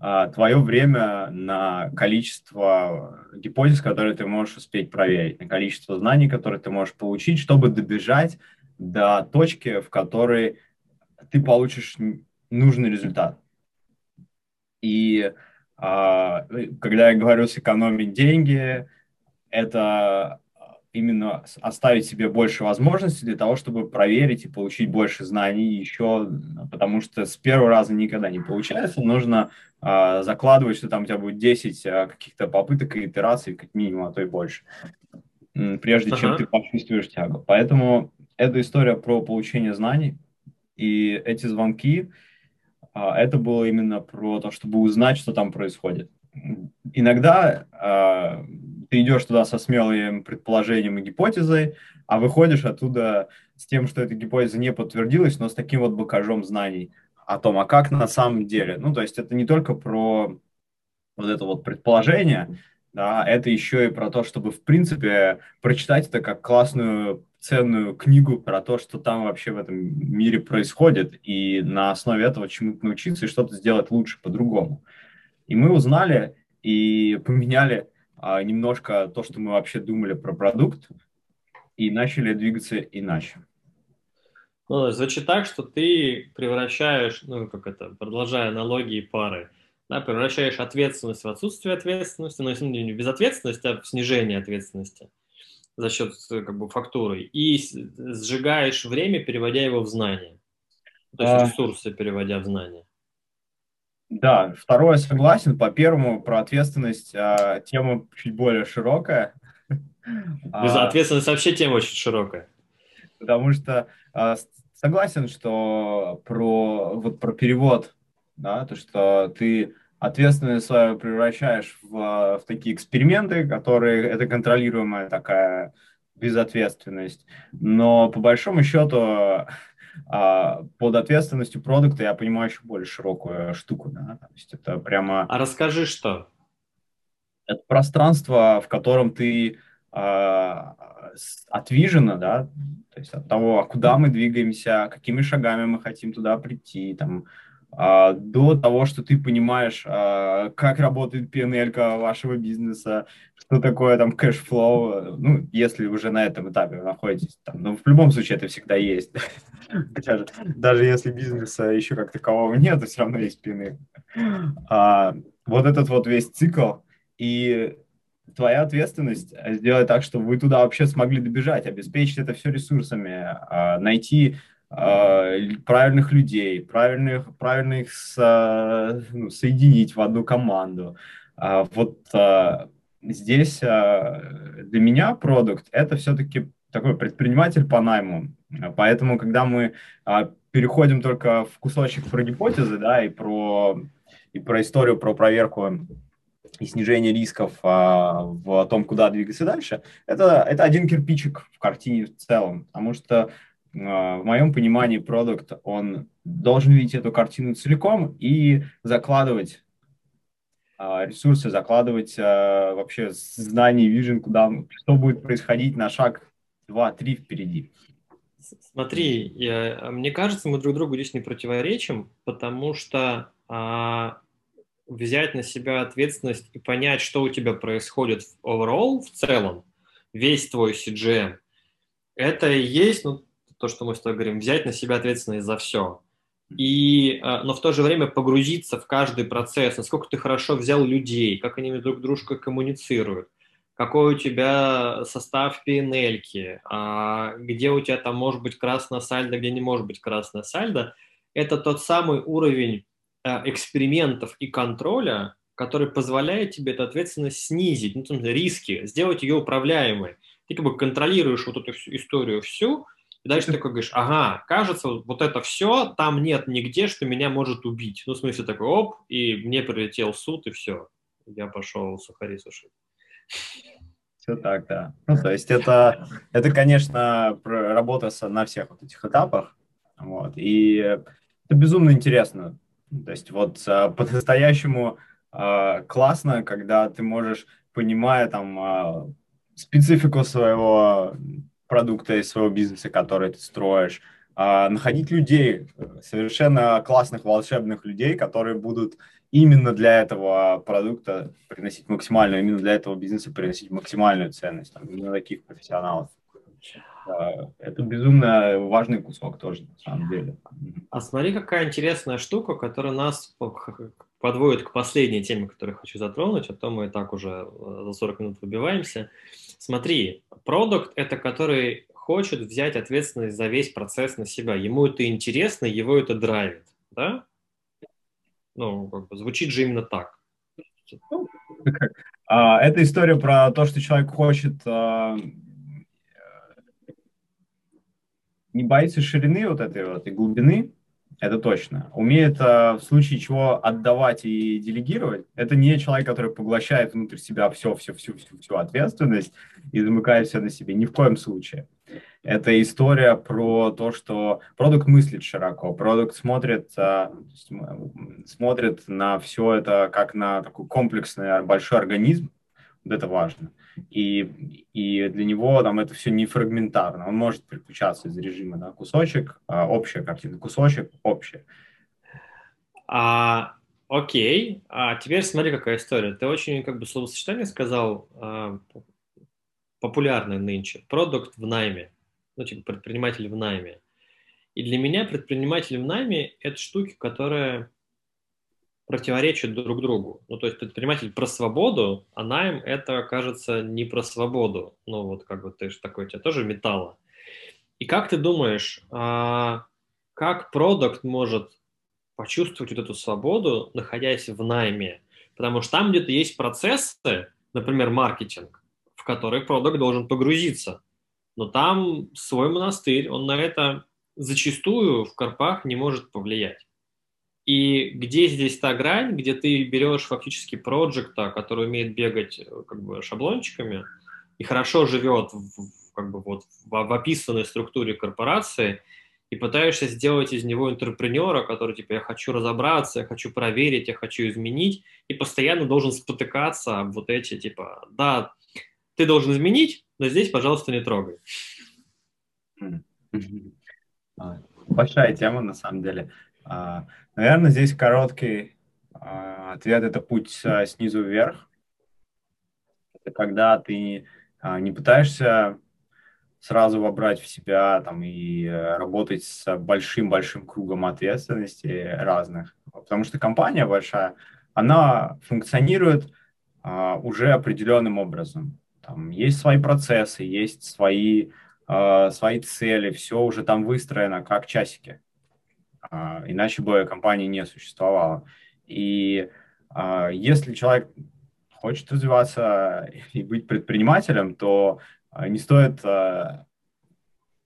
А, твое время на количество гипотез, которые ты можешь успеть проверить, на количество знаний, которые ты можешь получить, чтобы добежать до точки, в которой ты получишь нужный результат. И а, когда я говорю сэкономить деньги, это именно оставить себе больше возможностей для того, чтобы проверить и получить больше знаний еще, потому что с первого раза никогда не получается. Нужно э, закладывать, что там у тебя будет 10 э, каких-то попыток и итераций, как минимум, а то и больше, прежде ага. чем ты почувствуешь тягу. Поэтому это история про получение знаний, и эти звонки, а, это было именно про то, чтобы узнать, что там происходит. Иногда а, ты идешь туда со смелым предположением и гипотезой, а выходишь оттуда с тем, что эта гипотеза не подтвердилась, но с таким вот багажом знаний о том, а как на самом деле. Ну, то есть это не только про вот это вот предположение, да, это еще и про то, чтобы, в принципе, прочитать это как классную ценную книгу про то, что там вообще в этом мире происходит, и на основе этого чему-то научиться и что-то сделать лучше, по-другому. И мы узнали и поменяли немножко то, что мы вообще думали про продукт, и начали двигаться иначе. Ну, звучит так, что ты превращаешь, ну, как это, продолжая аналогии пары, да, превращаешь ответственность в отсутствие ответственности, но ну, не без ответственности, а в снижение ответственности за счет как бы, фактуры, и сжигаешь время, переводя его в знание. То есть а... ресурсы переводя в знание. Да, второе согласен. По первому, про ответственность а, тема чуть более широкая. Без а, ответственности вообще тема очень широкая. Потому что а, согласен, что про, вот, про перевод, да, то, что ты ответственность свою превращаешь в, в такие эксперименты, которые, это контролируемая такая безответственность. Но по большому счету а, под ответственностью продукта я понимаю еще более широкую штуку. Да? То есть это прямо... А расскажи, что? Это пространство, в котором ты а, от vision а, да, то есть от того, а куда мы двигаемся, какими шагами мы хотим туда прийти, там, до того, что ты понимаешь, а, как работает P&L вашего бизнеса, что такое там cash flow, ну, если уже на этом этапе вы находитесь, там, но в любом случае это всегда есть. даже, даже если бизнеса еще как такового нет, то все равно есть PNL. А, вот этот вот весь цикл, и твоя ответственность сделать так, чтобы вы туда вообще смогли добежать, обеспечить это все ресурсами, а, найти а, правильных людей, правильных, правильных со, ну, соединить в одну команду. А, вот здесь для меня продукт это все-таки такой предприниматель по найму. Поэтому, когда мы переходим только в кусочек про гипотезы, да, и про, и про историю, про проверку и снижение рисков а, в том, куда двигаться дальше, это, это один кирпичик в картине в целом, потому что а, в моем понимании продукт, он должен видеть эту картину целиком и закладывать а, ресурсы, закладывать а, вообще знания, вижен, куда, что будет происходить на шаг 2-3 впереди. Смотри, я, мне кажется, мы друг другу здесь не противоречим, потому что а, взять на себя ответственность и понять, что у тебя происходит в overall, в целом, весь твой CGM, это и есть ну, то, что мы с тобой говорим, взять на себя ответственность за все. И, э, но в то же время погрузиться в каждый процесс, насколько ты хорошо взял людей, как они друг дружкой коммуницируют, какой у тебя состав PNL, а где у тебя там может быть красная сальдо, где не может быть красная сальдо, это тот самый уровень Э, экспериментов и контроля, который позволяет тебе эту ответственность снизить, ну, там, риски, сделать ее управляемой. Ты как бы контролируешь вот эту всю историю всю, и дальше ты такой говоришь, ага, кажется, вот это все, там нет нигде, что меня может убить. Ну, в смысле, такой, оп, и мне прилетел суд, и все. Я пошел сухари сушить. Все так, да. Ну, то есть это, это, конечно, работа на всех вот этих этапах. Вот. И это безумно интересно. То есть вот а, по-настоящему а, классно, когда ты можешь, понимая там а, специфику своего продукта и своего бизнеса, который ты строишь, находить людей, совершенно классных, волшебных людей, которые будут именно для этого продукта приносить максимальную, именно для этого бизнеса приносить максимальную ценность, там, именно таких профессионалов. Это безумно важный кусок тоже, на самом деле. А смотри, какая интересная штука, которая нас подводит к последней теме, которую хочу затронуть, а то мы и так уже э, за 40 минут выбиваемся. Смотри, продукт – это который хочет взять ответственность за весь процесс на себя. Ему это интересно, его это драйвит, да? Ну, как бы звучит же именно так. А, это история про то, что человек хочет а, не боится ширины вот этой вот и глубины, это точно. Умеет э, в случае чего отдавать и делегировать. Это не человек, который поглощает внутрь себя все, все, всю, всю, всю ответственность и замыкает все на себе. Ни в коем случае. Это история про то, что продукт мыслит широко, продукт смотрит, э, смотрит на все это как на такой комплексный большой организм. Вот это важно и, и для него там это все не фрагментарно. Он может переключаться из режима да, кусочек, а, общая картина, кусочек, общая. А, окей, а теперь смотри, какая история. Ты очень как бы словосочетание сказал а, популярное нынче. Продукт в найме, ну типа предприниматель в найме. И для меня предприниматель в найме – это штуки, которые противоречат друг другу. Ну, то есть предприниматель про свободу, а найм это, кажется, не про свободу. Ну, вот как бы ты же такой, у тебя тоже металла. И как ты думаешь, а, как продукт может почувствовать вот эту свободу, находясь в найме? Потому что там где-то есть процессы, например, маркетинг, в который продукт должен погрузиться. Но там свой монастырь, он на это зачастую в корпах не может повлиять. И где здесь та грань, где ты берешь фактически проекта, который умеет бегать э, как бы шаблончиками и хорошо живет в, как бы вот в, в описанной структуре корпорации и пытаешься сделать из него интерпренера, который типа я хочу разобраться, я хочу проверить, я хочу изменить, и постоянно должен спотыкаться об вот эти типа да, ты должен изменить, но здесь, пожалуйста, не трогай. А, большая тема, на самом деле. А, наверное, здесь короткий а, ответ – это путь снизу вверх. Это когда ты не пытаешься сразу вобрать в себя там, и э, работать с большим-большим кругом ответственности разных. Потому что компания большая, она функционирует уже определенным образом. Там есть свои процессы, есть свои, э, свои цели, все уже там выстроено как часики. Э, иначе бы компании не существовало. И э, если человек хочет развиваться и быть предпринимателем, то э, не стоит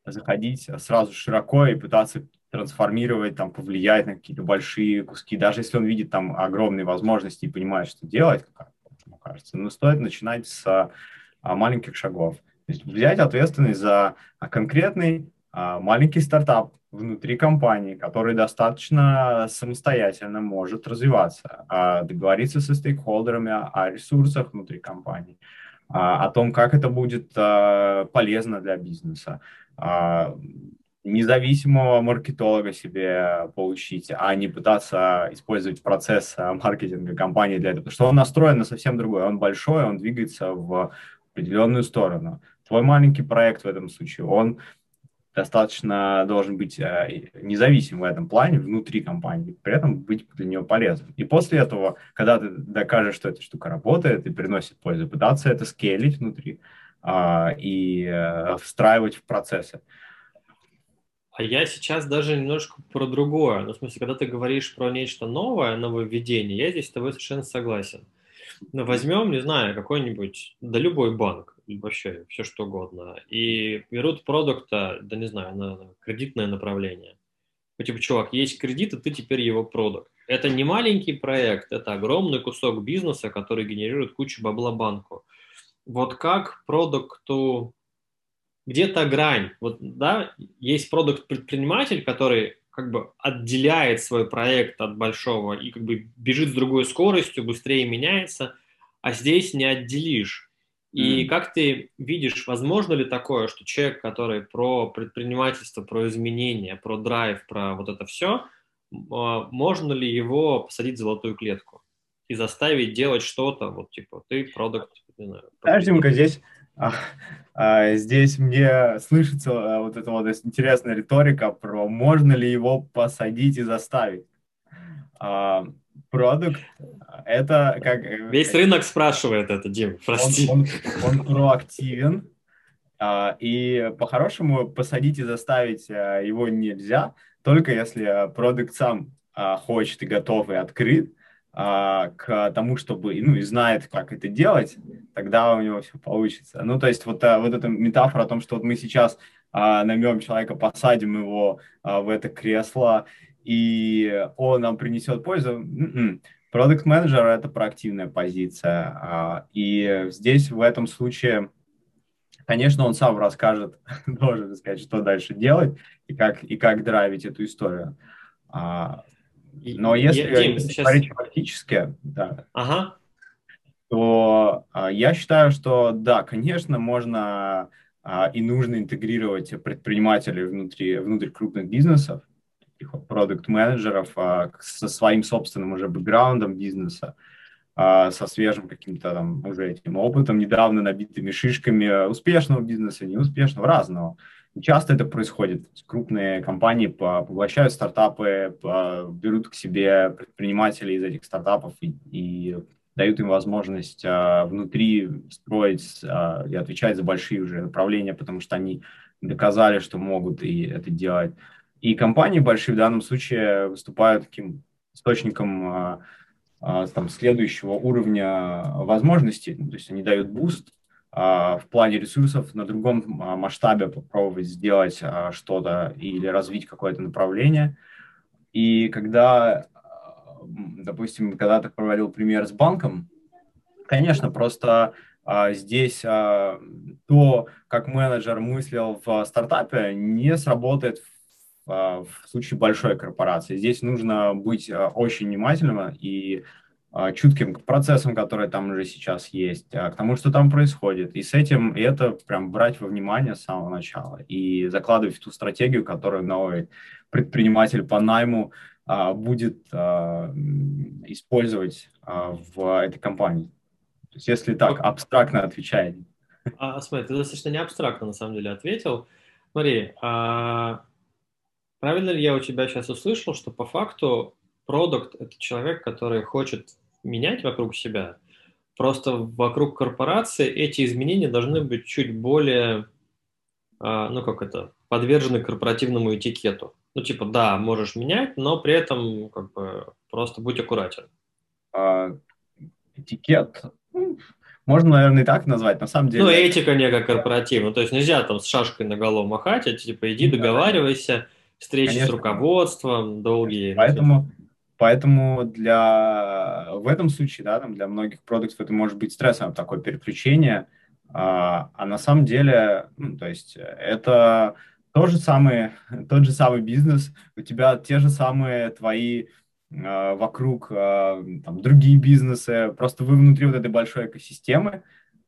заходить сразу широко и пытаться трансформировать, там, повлиять на какие-то большие куски, даже если он видит там огромные возможности и понимает, что делать, как ему кажется. Но стоит начинать с а, маленьких шагов. То есть взять ответственность за а, конкретный а, маленький стартап внутри компании, который достаточно самостоятельно может развиваться, договориться со стейкхолдерами о ресурсах внутри компании, о том, как это будет полезно для бизнеса, независимого маркетолога себе получить, а не пытаться использовать процесс маркетинга компании для этого, потому что он настроен на совсем другое. Он большой, он двигается в определенную сторону. Твой маленький проект в этом случае, он достаточно должен быть э, независим в этом плане внутри компании, при этом быть для нее полезным. И после этого, когда ты докажешь, что эта штука работает и приносит пользу, пытаться это скейлить внутри а, и э, встраивать в процессы. А я сейчас даже немножко про другое. Ну, в смысле, когда ты говоришь про нечто новое, нововведение, я здесь с тобой совершенно согласен. Ну, возьмем, не знаю, какой-нибудь, да любой банк, вообще все что угодно, и берут продукта, да не знаю, на, кредитное направление. Ну, типа, чувак, есть кредит, и ты теперь его продукт. Это не маленький проект, это огромный кусок бизнеса, который генерирует кучу бабла банку. Вот как продукту где-то грань. Вот, да, есть продукт-предприниматель, который как бы отделяет свой проект от большого и как бы бежит с другой скоростью, быстрее меняется, а здесь не отделишь. И mm. как ты видишь, возможно ли такое, что человек, который про предпринимательство, про изменения, про драйв, про вот это все, а, можно ли его посадить в золотую клетку и заставить делать что-то, вот типа ты продукт, не знаю. Здесь а, а, здесь мне слышится а, вот эта вот интересная риторика про можно ли его посадить и заставить. А, продукт это как... Э, Весь рынок спрашивает это, Дим, прости. Он, он, он проактивен, а, и по-хорошему посадить и заставить а, его нельзя, только если продукт сам а, хочет и готов и открыт, а, к тому, чтобы, ну, и знает, как это делать, тогда у него все получится. Ну, то есть вот, вот эта метафора о том, что вот мы сейчас наймем человека, посадим его в это кресло, и он нам принесет пользу. М-м. Продукт менеджер это проактивная позиция. А, и здесь в этом случае, конечно, он сам расскажет, должен сказать, что дальше делать и как, и как драйвить эту историю. А, но если Дим, сейчас... говорить фактически, да, ага. то а, я считаю, что да, конечно, можно и нужно интегрировать предпринимателей внутри, внутри крупных бизнесов, продукт-менеджеров а, со своим собственным уже бэкграундом бизнеса, а, со свежим каким-то там уже этим опытом, недавно набитыми шишками успешного бизнеса, неуспешного, разного. Часто это происходит. Крупные компании поглощают стартапы, берут к себе предпринимателей из этих стартапов и, и дают им возможность а, внутри строить а, и отвечать за большие уже направления, потому что они доказали, что могут и это делать. И компании большие в данном случае выступают таким источником а, а, там, следующего уровня возможностей. То есть они дают boost а, в плане ресурсов на другом масштабе попробовать сделать что-то или развить какое-то направление. И когда, допустим, когда ты проводил пример с банком, конечно, просто здесь то, как менеджер мыслил в стартапе, не сработает в, в случае большой корпорации. Здесь нужно быть а, очень внимательным и а, чутким к процессам, которые там уже сейчас есть, а, к тому, что там происходит. И с этим и это прям брать во внимание с самого начала и закладывать в ту стратегию, которую новый предприниматель по найму а, будет использовать в этой компании. То есть если так абстрактно отвечать. А, смотри, ты достаточно не абстрактно на самом деле ответил. Смотри, а правильно ли я у тебя сейчас услышал, что по факту продукт – это человек, который хочет менять вокруг себя. Просто вокруг корпорации эти изменения должны быть чуть более, а, ну как это, подвержены корпоративному этикету. Ну типа, да, можешь менять, но при этом как бы просто будь аккуратен. А, этикет, ну, можно, наверное, и так назвать, на самом деле. Ну, этика некая корпоративная, то есть нельзя там с шашкой на голову махать, а типа иди договаривайся, встречи Конечно. с руководством, долгие. Поэтому, Поэтому для, в этом случае, да, там для многих продуктов это может быть стрессом, такое переключение, а, а на самом деле, ну, то есть это тот же самый, тот же самый бизнес, у тебя те же самые твои а, вокруг а, там, другие бизнесы, просто вы внутри вот этой большой экосистемы,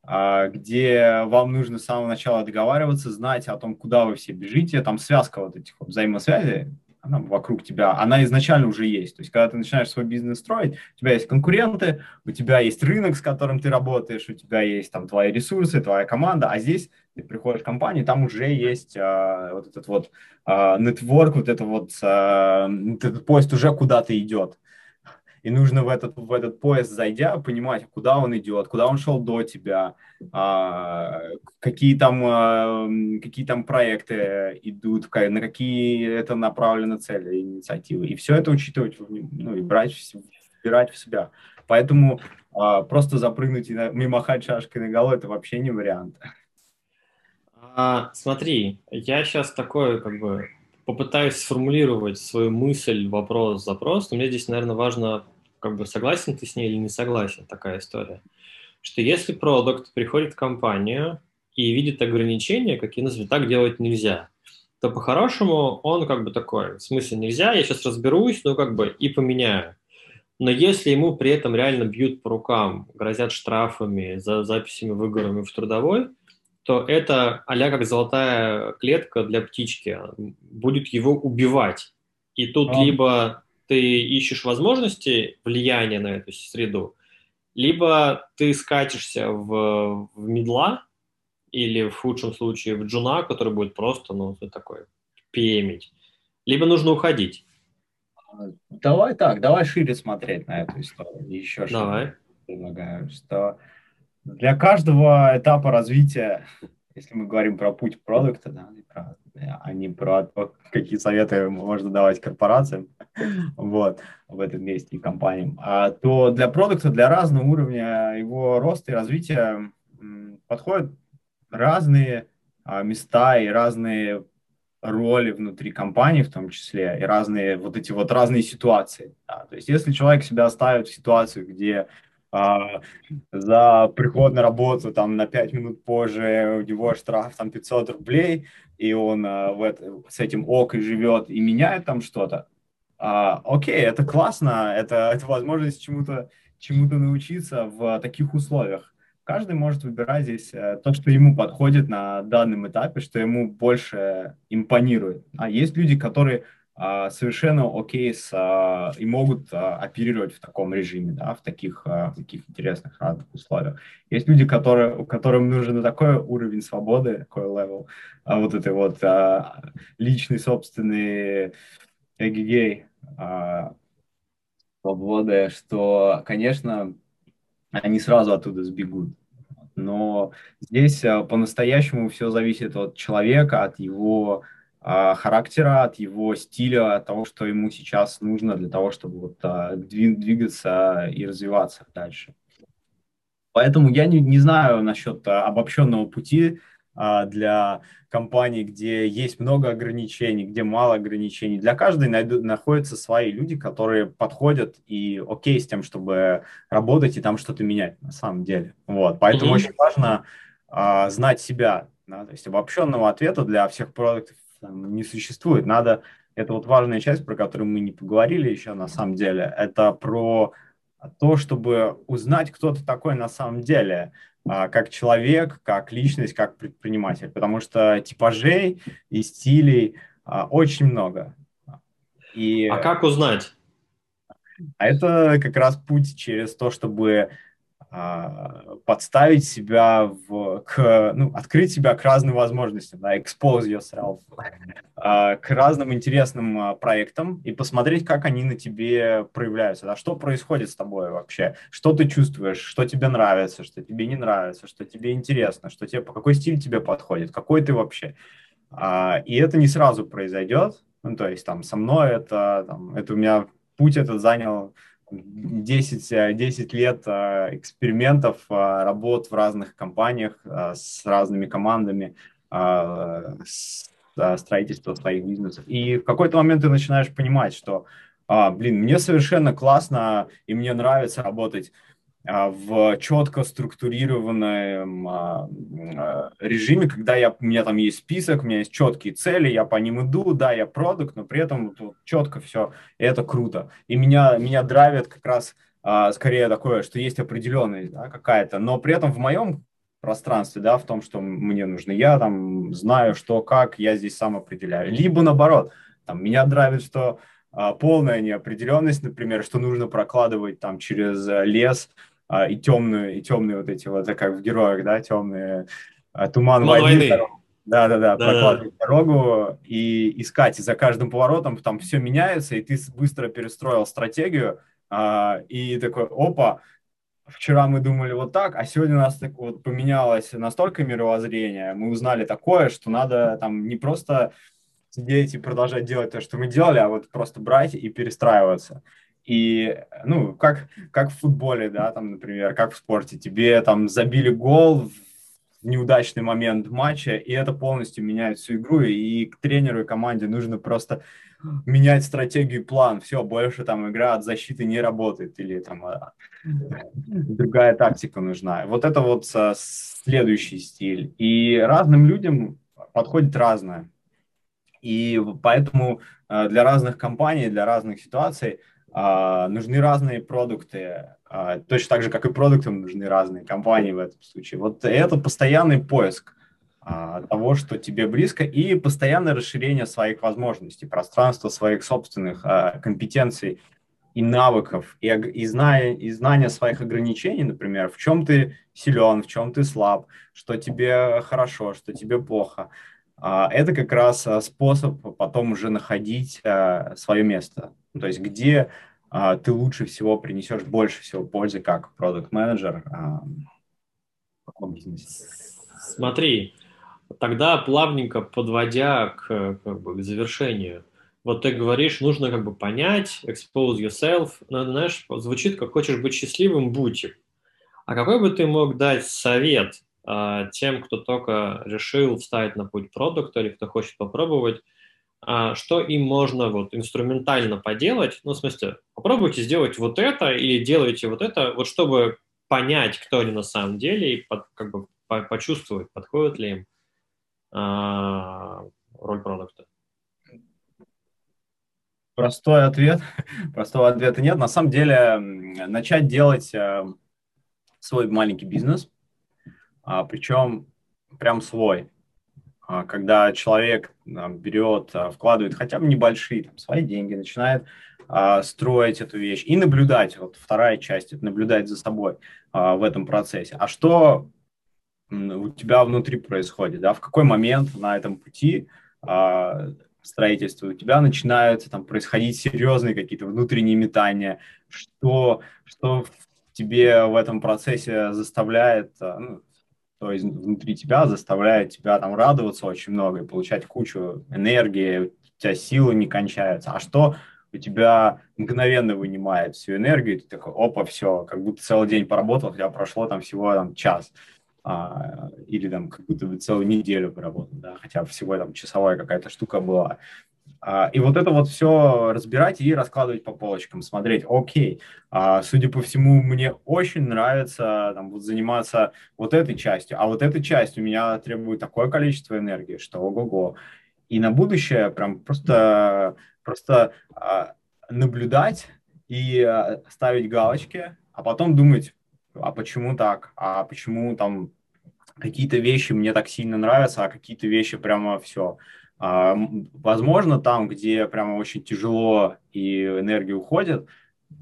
где вам нужно с самого начала договариваться, знать о том, куда вы все бежите, там связка вот этих вот взаимосвязей, она вокруг тебя, она изначально уже есть. То есть, когда ты начинаешь свой бизнес строить, у тебя есть конкуренты, у тебя есть рынок, с которым ты работаешь, у тебя есть там твои ресурсы, твоя команда, а здесь ты приходишь в компанию, там уже есть а, вот этот вот а, нетворк, вот это вот, а, этот поезд уже куда-то идет и нужно в этот, в этот поезд, зайдя, понимать, куда он идет, куда он шел до тебя, а, какие, там, а, какие там проекты идут, на какие это направлены цели, инициативы. И все это учитывать, ну, и брать, вбирать в себя. Поэтому а, просто запрыгнуть и мимахать шашкой на голову – это вообще не вариант. А, смотри, я сейчас такой, как бы, попытаюсь сформулировать свою мысль, вопрос, запрос, но мне здесь, наверное, важно, как бы согласен ты с ней или не согласен, такая история. Что если продукт приходит в компанию и видит ограничения, какие назовут, так делать нельзя, то по-хорошему он как бы такой, в смысле нельзя, я сейчас разберусь, ну как бы и поменяю. Но если ему при этом реально бьют по рукам, грозят штрафами за записями, выговорами в трудовой, то это а как золотая клетка для птички, будет его убивать. И тут а. либо ты ищешь возможности влияния на эту среду, либо ты скатишься в, в медла, или в худшем случае в джуна, который будет просто, ну, такой, пемить. Либо нужно уходить. Давай так, давай шире смотреть на эту историю. Еще давай. предлагаю, что для каждого этапа развития, если мы говорим про путь продукта, да, про, а не про то, какие советы можно давать корпорациям, вот, в этом месте и компаниям, а, то для продукта, для разного уровня его роста и развития подходят разные а, места и разные роли внутри компании в том числе, и разные вот эти вот разные ситуации. Да. То есть если человек себя ставит в ситуацию, где а, за приход на работу там на 5 минут позже у него штраф там 500 рублей, и он а, в это, с этим ок и живет и меняет там что-то, а, окей, это классно, это, это возможность чему-то чему-то научиться в таких условиях. Каждый может выбирать здесь э, то, что ему подходит на данном этапе, что ему больше импонирует. А есть люди, которые совершенно окей с, а, и могут а, оперировать в таком режиме, да, в таких, в таких интересных разных условиях. Есть люди, которые, которым нужен такой уровень свободы, такой level, вот этой вот личный, собственный эгегей свободы, что, конечно, они сразу оттуда сбегут. Но здесь по-настоящему все зависит от человека, от его а, характера, от его стиля, от того, что ему сейчас нужно для того, чтобы вот, а, двигаться и развиваться дальше. Поэтому я не, не знаю насчет а, обобщенного пути а, для компаний, где есть много ограничений, где мало ограничений. Для каждой найду, находятся свои люди, которые подходят и окей с тем, чтобы работать и там что-то менять на самом деле. Вот, поэтому mm-hmm. очень важно а, знать себя. Да? То есть обобщенного ответа для всех продуктов там, не существует. Надо это вот важная часть, про которую мы не поговорили еще на самом деле. Это про то, чтобы узнать, кто ты такой на самом деле. А, как человек, как личность, как предприниматель, потому что типажей и стилей а, очень много. И... А как узнать? А это как раз путь через то, чтобы подставить себя в, к, ну, открыть себя к разным возможностям, да, expose yourself, а, к разным интересным а, проектам и посмотреть, как они на тебе проявляются, да, что происходит с тобой вообще, что ты чувствуешь, что тебе нравится, что тебе не нравится, что тебе интересно, что тебе, какой стиль тебе подходит, какой ты вообще. И это не сразу произойдет, ну, то есть там со мной это, там, это у меня путь этот занял 10, 10 лет а, экспериментов, а, работ в разных компаниях а, с разными командами, строительства своих бизнесов. И в какой-то момент ты начинаешь понимать, что, блин, мне совершенно классно и мне нравится работать а, в четко структурированном а, а, режиме, когда я, у меня там есть список, у меня есть четкие цели, я по ним иду, да, я продукт, но при этом вот, четко все, и это круто. И меня, меня драйвит как раз скорее такое, что есть определенность да, какая-то, но при этом в моем пространстве, да, в том, что мне нужно, я там знаю, что, как, я здесь сам определяю. Либо наоборот, там, меня драйвит, что полная неопределенность, например, что нужно прокладывать там через э, лес, а, и темную, и темные вот эти вот, как в героях, да, темные а, туман Туман войны. Да, да, да, прокладывать дорогу и искать. И за каждым поворотом там все меняется, и ты быстро перестроил стратегию, а, и такой, опа, вчера мы думали вот так, а сегодня у нас так вот поменялось настолько мировоззрение, мы узнали такое, что надо там не просто сидеть и продолжать делать то, что мы делали, а вот просто брать и перестраиваться. И, ну, как, как в футболе, да, там, например, как в спорте, тебе там забили гол в неудачный момент матча, и это полностью меняет всю игру, и к тренеру и команде нужно просто менять стратегию и план. Все, больше там игра от защиты не работает, или там а, другая тактика нужна. Вот это вот а, следующий стиль. И разным людям подходит разное. И поэтому а, для разных компаний, для разных ситуаций а, нужны разные продукты, а, точно так же, как и продуктам нужны разные компании в этом случае. Вот это постоянный поиск того, что тебе близко, и постоянное расширение своих возможностей, пространства своих собственных компетенций и навыков, и, и, знания, и знания своих ограничений, например, в чем ты силен, в чем ты слаб, что тебе хорошо, что тебе плохо. Это как раз способ потом уже находить свое место ну, то есть где а, ты лучше всего принесешь больше всего пользы как продукт-менеджер а, в бизнесе? Смотри, тогда плавненько подводя к, как бы, к завершению, вот ты говоришь, нужно как бы понять, expose yourself, но, знаешь, звучит, как хочешь быть счастливым, будь. А какой бы ты мог дать совет а, тем, кто только решил встать на путь продукта или кто хочет попробовать, а, что им можно вот инструментально поделать, ну, в смысле, попробуйте сделать вот это или делайте вот это, вот чтобы понять, кто они на самом деле, и под, как бы по почувствовать, подходит ли им а, роль продукта. Простой ответ. Простого ответа нет. На самом деле, начать делать э, свой маленький бизнес, а, причем прям свой. А, когда человек берет, а, вкладывает хотя бы небольшие там, свои деньги, начинает а, строить эту вещь и наблюдать, вот вторая часть, это наблюдать за собой в этом процессе. А что у тебя внутри происходит, да, в какой момент на этом пути строительства у тебя начинают там происходить серьезные какие-то внутренние метания, что, что тебе в этом процессе заставляет, ну, то есть внутри тебя заставляет тебя там радоваться очень много и получать кучу энергии, у тебя силы не кончаются. А что у тебя мгновенно вынимает всю энергию, ты такой, опа, все, как будто целый день поработал, тебя прошло там всего там, час. а, или там как будто бы целую неделю поработал, да, хотя всего там часовая какая-то штука была. А, и вот это вот все разбирать и раскладывать по полочкам, смотреть, окей, а, судя по всему, мне очень нравится там, вот, заниматься вот этой частью, а вот эта часть у меня требует такое количество энергии, что ого-го. И на будущее прям просто, просто а, наблюдать и ставить галочки, а потом думать, а почему так, а почему там какие-то вещи мне так сильно нравятся, а какие-то вещи прямо все. А, возможно, там, где прямо очень тяжело и энергия уходит,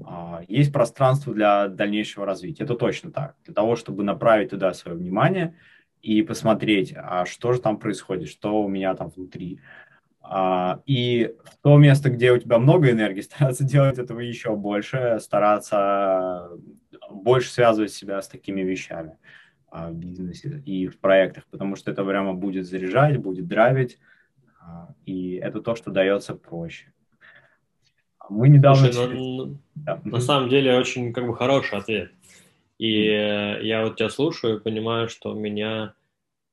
а, есть пространство для дальнейшего развития. Это точно так. Для того, чтобы направить туда свое внимание и посмотреть, а что же там происходит, что у меня там внутри. А, и в то место, где у тебя много энергии, стараться делать этого еще больше, стараться больше связывать себя с такими вещами в бизнесе и в проектах, потому что это прямо будет заряжать, будет драйвить, и это то, что дается проще. Мы недавно... Слушай, ну, да. на самом деле очень как бы хороший ответ. И я вот тебя слушаю и понимаю, что у меня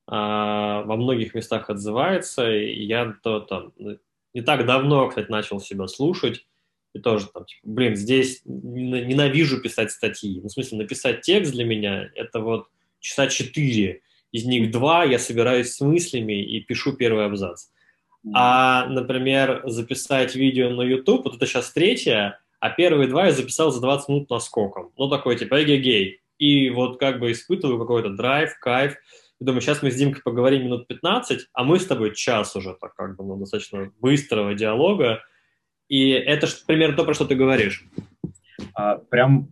а, во многих местах отзывается, и я то там ну, не так давно, кстати, начал себя слушать, и тоже там, типа, блин, здесь ненавижу писать статьи. Ну, в смысле, написать текст для меня – это вот часа четыре, из них два я собираюсь с мыслями и пишу первый абзац. А, например, записать видео на YouTube, вот это сейчас третье, а первые два я записал за 20 минут наскоком. Ну, такой, типа, эгегей. И вот как бы испытываю какой-то драйв, кайф. И думаю, сейчас мы с Димкой поговорим минут 15, а мы с тобой час уже, так как бы, ну, достаточно быстрого диалога. И это же примерно то, про что ты говоришь. А, прям,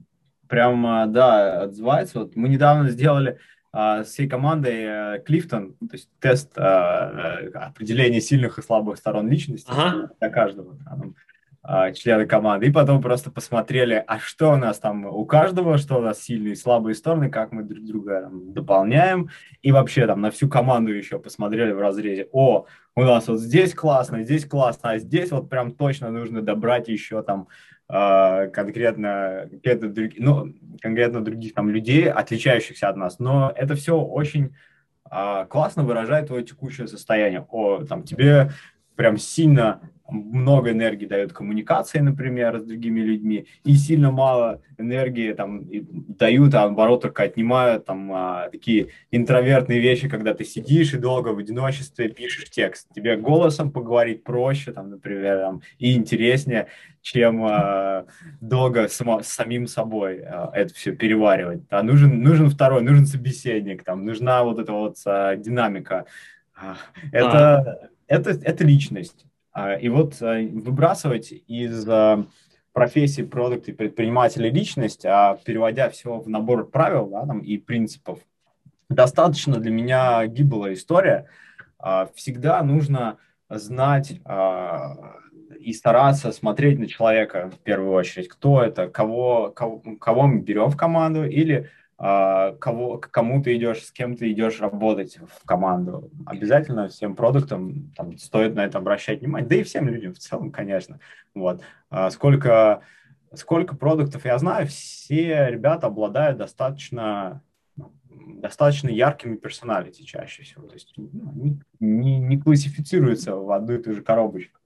прям, а, да, отзывается. Вот мы недавно сделали с всей командой э, Клифтон, то есть тест а, э, определения сильных и слабых сторон личности ага. для каждого там, а, члена команды. И потом просто посмотрели, а что у нас там у каждого, что у нас сильные и слабые стороны, как мы друг друга там, дополняем. И вообще там на всю команду еще посмотрели в разрезе, о, у нас вот здесь классно, здесь классно, а здесь вот прям точно нужно добрать еще там а, конкретно, конкретно, друг, ну, конкретно других там людей, отличающихся от нас. Но это все очень а, классно выражает твое текущее состояние. О, там тебе прям сильно много энергии дает коммуникации, например, с другими людьми, и сильно мало энергии там дают, а наоборот только отнимают там а, такие интровертные вещи, когда ты сидишь и долго в одиночестве пишешь текст. Тебе голосом поговорить проще, там, например, там, и интереснее, чем а, долго само, с самим собой а, это все переваривать. А нужен, нужен второй, нужен собеседник, там, нужна вот эта вот а, динамика. А, это, а. Это, это личность. А, и вот а, выбрасывать из а, профессии продукт и предпринимателя личность, а переводя все в набор правил да, там, и принципов, достаточно для меня гибла история. Всегда нужно знать и стараться смотреть на человека в первую очередь, кто это, кого, кого, кого мы берем в команду, или кого, к кому ты идешь, с кем ты идешь работать в команду. Обязательно всем продуктам там, стоит на это обращать внимание, да и всем людям в целом, конечно. Вот. А сколько, сколько продуктов я знаю, все ребята обладают достаточно достаточно яркими персоналити чаще всего. То есть ну, не, не, не классифицируются в одну и ту же коробочку.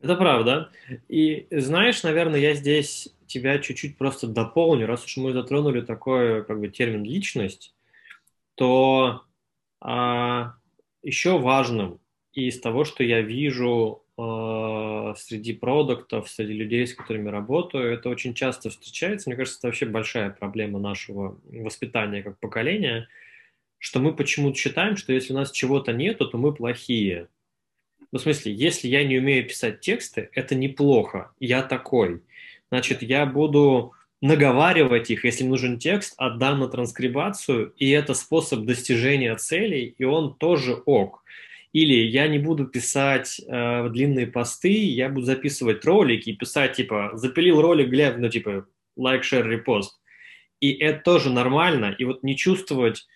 Это правда. И знаешь, наверное, я здесь тебя чуть-чуть просто дополню, раз уж мы затронули такой как бы термин личность, то а, еще важным из того, что я вижу а, среди продуктов, среди людей, с которыми работаю, это очень часто встречается. Мне кажется, это вообще большая проблема нашего воспитания как поколения, что мы почему-то считаем, что если у нас чего-то нету, то мы плохие. Ну, в смысле, если я не умею писать тексты, это неплохо, я такой. Значит, я буду наговаривать их, если нужен текст, отдам на транскрибацию, и это способ достижения целей, и он тоже ок. Или я не буду писать э, длинные посты, я буду записывать ролики и писать, типа, запилил ролик, глядя, ну, типа, лайк, шер, репост. И это тоже нормально. И вот не чувствовать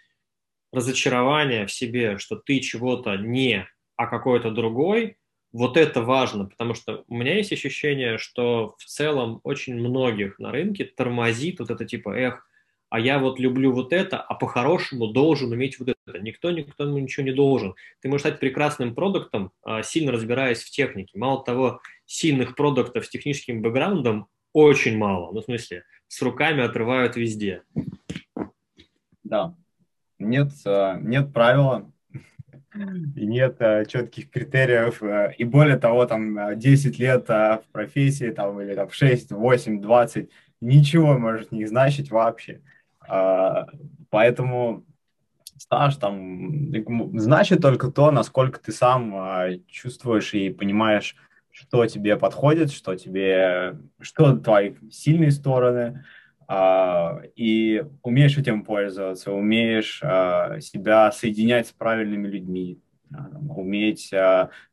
разочарования в себе, что ты чего-то не а какой-то другой, вот это важно, потому что у меня есть ощущение, что в целом очень многих на рынке тормозит вот это типа, эх, а я вот люблю вот это, а по-хорошему должен уметь вот это. Никто никто ничего не должен. Ты можешь стать прекрасным продуктом, а, сильно разбираясь в технике. Мало того, сильных продуктов с техническим бэкграундом очень мало. Ну, в смысле, с руками отрывают везде. Да. Нет, а, нет правила, и нет а, четких критериев, и более того, там 10 лет в профессии, там, или там 6, 8, 20, ничего может не значить вообще. А, поэтому стаж там значит только то, насколько ты сам чувствуешь и понимаешь, что тебе подходит, что тебе, что твои сильные стороны, а, и умеешь этим пользоваться, умеешь себя соединять с правильными людьми, уметь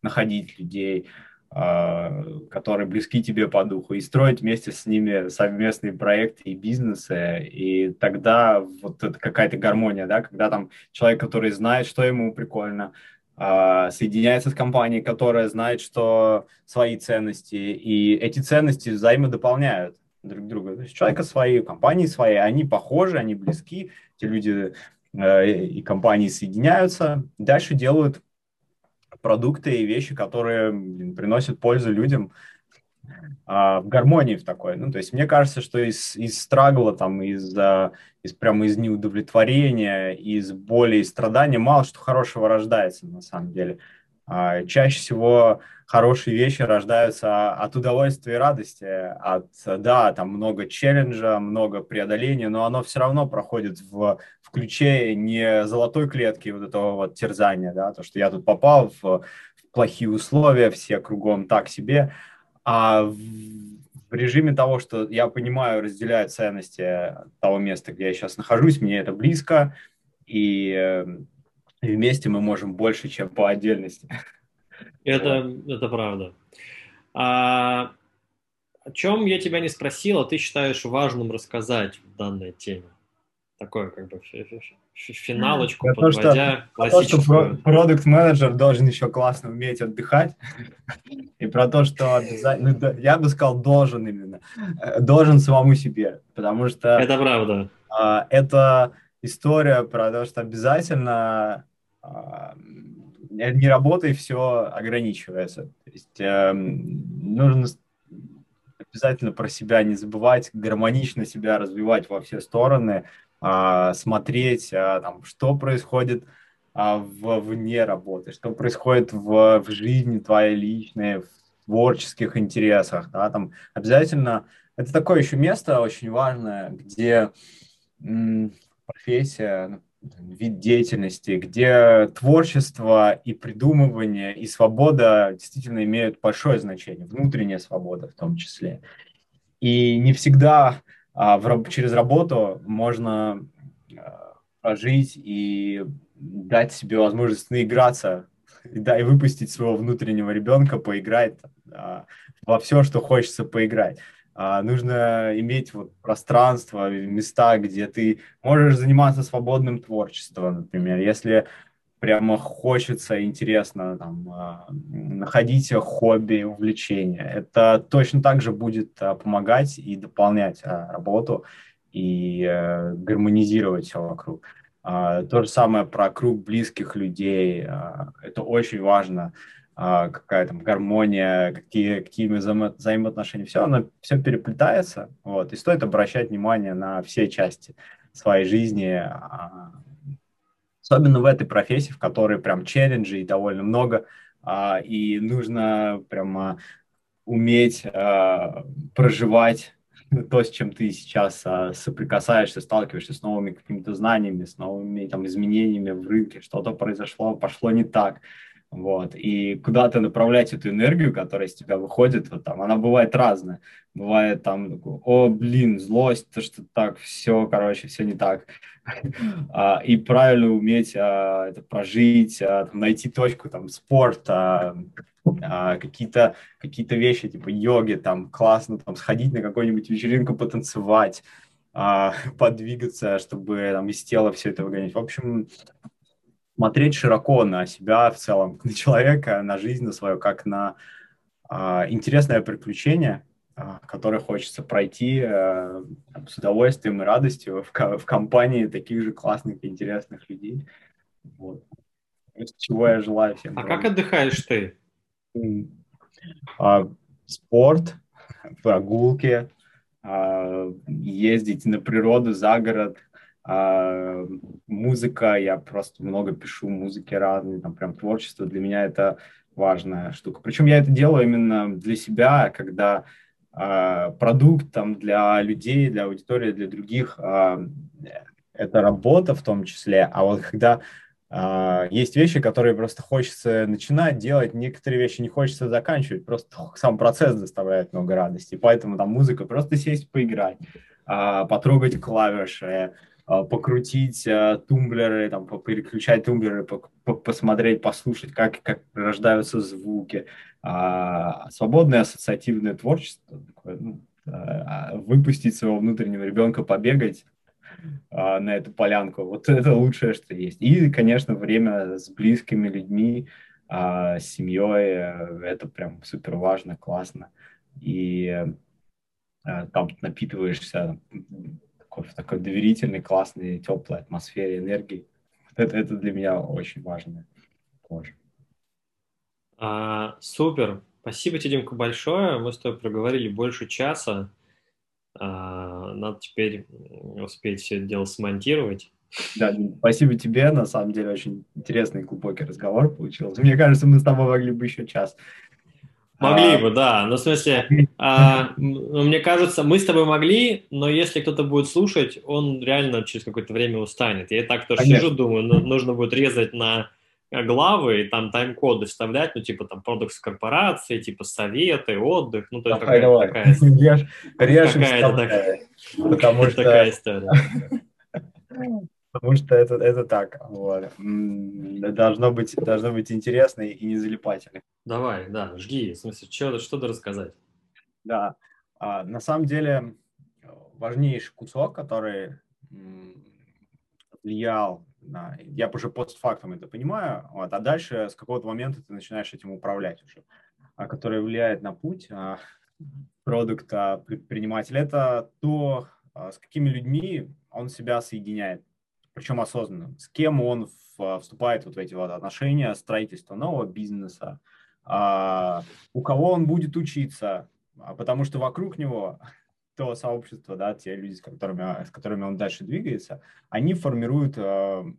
находить людей, а, которые близки тебе по духу, и строить вместе с ними совместные проекты и бизнесы, и тогда вот это какая-то гармония, да, когда там человек, который знает, что ему прикольно, а, соединяется с компанией, которая знает, что свои ценности, и эти ценности взаимодополняют друг друга. То есть человека свои, компании свои, они похожи, они близки, эти люди э, и компании соединяются, дальше делают продукты и вещи, которые блин, приносят пользу людям а, в гармонии в такой. Ну, то есть мне кажется, что из, из страгла, там, из, а, из прямо из неудовлетворения, из боли и страдания мало что хорошего рождается на самом деле. А, чаще всего хорошие вещи рождаются от удовольствия и радости, от, да, там много челленджа, много преодоления, но оно все равно проходит в, в ключе не золотой клетки вот этого вот терзания, да, то, что я тут попал в, в плохие условия, все кругом так себе, а в, в режиме того, что я понимаю, разделяю ценности того места, где я сейчас нахожусь, мне это близко, и и вместе мы можем больше, чем по отдельности. Это, это правда. А, о чем я тебя не спросил, а ты считаешь важным рассказать в данной теме? Такое как бы финалочку про подводя то, что, классическую. Продукт-менеджер должен еще классно уметь отдыхать, и про то, что обязательно, ну, я бы сказал, должен именно, э, должен самому себе, потому что... Это правда. А, это история про то, что обязательно не работай, все ограничивается. То есть э, нужно обязательно про себя не забывать, гармонично себя развивать во все стороны, э, смотреть, э, там, что происходит э, в, вне работы, что происходит в, в жизни твоей личной, в творческих интересах. Да, там обязательно это такое еще место очень важное, где профессия, вид деятельности, где творчество и придумывание и свобода действительно имеют большое значение, внутренняя свобода в том числе. И не всегда а, в, через работу можно а, прожить и дать себе возможность наиграться, и, да, и выпустить своего внутреннего ребенка, поиграть а, во все, что хочется поиграть нужно иметь вот пространство, места, где ты можешь заниматься свободным творчеством, например, если прямо хочется, интересно там, а, находить хобби, увлечения. Это точно так же будет а, помогать и дополнять а, работу и а, гармонизировать все вокруг. А, то же самое про круг близких людей. А, это очень важно. А, какая там гармония, какие, какие взаимо взаимоотношения, все, оно все переплетается, вот, и стоит обращать внимание на все части своей жизни, а, особенно в этой профессии, в которой прям челленджи и довольно много, а, и нужно прямо уметь проживать то, с чем ты сейчас соприкасаешься, сталкиваешься с новыми какими-то знаниями, с новыми там изменениями в рынке, что-то произошло, пошло не так, вот, и куда-то направлять эту энергию, которая из тебя выходит, вот там, она бывает разная, бывает там, о, блин, злость, то, что так, все, короче, все не так, а, и правильно уметь а, это прожить, а, найти точку, там, спорт, какие-то какие вещи, типа йоги, там, классно, там, сходить на какую-нибудь вечеринку, потанцевать, подвигаться, чтобы там из тела все это выгонять. В общем, смотреть широко на себя в целом, на человека, на жизнь на свою, как на а, интересное приключение, а, который хочется пройти э, с удовольствием и радостью в, в компании таких же классных и интересных людей. Вот. Чего я желаю всем. А как отдыхаешь ты? А, спорт, прогулки, а, ездить на природу, за город, а, музыка, я просто много пишу музыки разные, там прям творчество для меня это важная штука. Причем я это делаю именно для себя, когда а, продукт там для людей, для аудитории, для других это работа в том числе, а вот когда Uh, есть вещи, которые просто хочется начинать делать, некоторые вещи не хочется заканчивать, просто сам процесс доставляет много радости, поэтому там музыка, просто сесть поиграть, uh, потрогать клавиши, покрутить тумблеры, там, переключать тумблеры, посмотреть, послушать, как, как рождаются звуки, свободное ассоциативное творчество, такое, ну, выпустить своего внутреннего ребенка, побегать, а, на эту полянку. Вот это лучшее, что есть. И, конечно, время с близкими людьми, а, с семьей, э, это прям супер важно, классно. И а, там напитываешься в такой доверительной, классной, теплой атмосфере, энергии. Это, это для меня очень важно тоже. А, супер. Спасибо тебе, Димка, большое. Мы с тобой проговорили больше часа. А, надо теперь успеть все это дело смонтировать. Да, спасибо тебе, на самом деле очень интересный глубокий разговор получился. Мне кажется, мы с тобой могли бы еще час. Могли а, бы, да. Ну, в смысле, а, ну, мне кажется, мы с тобой могли, но если кто-то будет слушать, он реально через какое-то время устанет. Я и так тоже Конечно. сижу, думаю, ну, нужно будет резать на главы и там тайм-коды вставлять, ну, типа там продукт корпорации, типа советы, отдых, ну, то есть давай. такая... Какая-то такая, потому что... такая история. Потому что это, это так, вот. Должно быть, должно быть интересно и не залипательно. Давай, да, жги, в смысле, что, что-то рассказать. Да, а, на самом деле важнейший кусок, который влиял да, я уже постфактум это понимаю, вот, а дальше с какого-то момента ты начинаешь этим управлять уже, а, который влияет на путь а, продукта предпринимателя. Это то, а, с какими людьми он себя соединяет, причем осознанно, с кем он в, вступает вот в эти вот отношения, строительство нового бизнеса, а, у кого он будет учиться, а, потому что вокруг него то сообщество, да, те люди, с которыми, с которыми он дальше двигается, они формируют э, в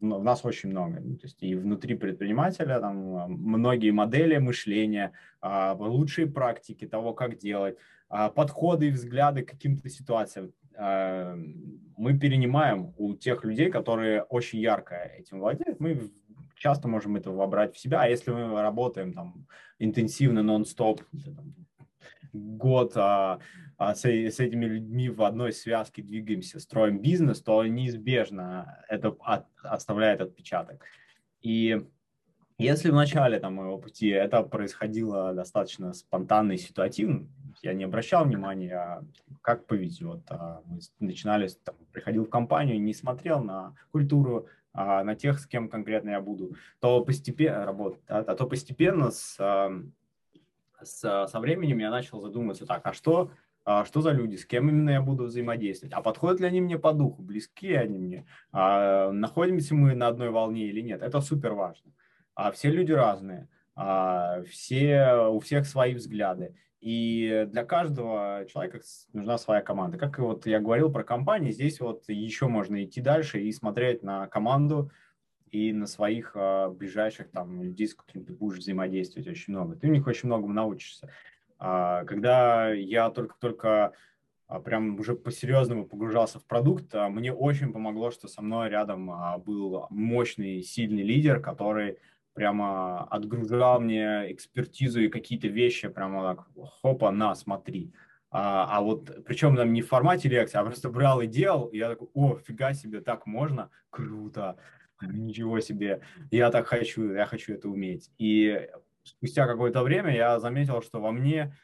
нас очень много. Ну, то есть и внутри предпринимателя там многие модели мышления, э, лучшие практики того, как делать, э, подходы и взгляды к каким-то ситуациям мы перенимаем у тех людей, которые очень ярко этим владеют. Мы часто можем это вобрать в себя, а если мы работаем там интенсивно, нон-стоп, год а, а с, с этими людьми в одной связке двигаемся, строим бизнес, то неизбежно это от, оставляет отпечаток. И если в начале там, моего пути это происходило достаточно спонтанно и ситуативно, я не обращал внимания, а как повезет. А мы начинали, там, приходил в компанию, не смотрел на культуру, а на тех, с кем конкретно я буду, то постепенно работать, а, то постепенно с с, со временем я начал задумываться, так, а что, что за люди, с кем именно я буду взаимодействовать, а подходят ли они мне по духу, близки они мне, а находимся мы на одной волне или нет, это супер важно. А все люди разные, а все, у всех свои взгляды, и для каждого человека нужна своя команда. Как вот я говорил про компании, здесь вот еще можно идти дальше и смотреть на команду, и на своих а, ближайших там людей, с которыми ты будешь взаимодействовать очень много. Ты у них очень многому научишься. А, когда я только-только а, прям уже по-серьезному погружался в продукт, а, мне очень помогло, что со мной рядом а, был мощный, сильный лидер, который прямо отгружал мне экспертизу и какие-то вещи, прямо так, хопа, на, смотри. А, а вот, причем там не в формате лекции, а просто брал и делал, и я такой, о, фига себе, так можно? Круто ничего себе, я так хочу, я хочу это уметь. И спустя какое-то время я заметил, что во мне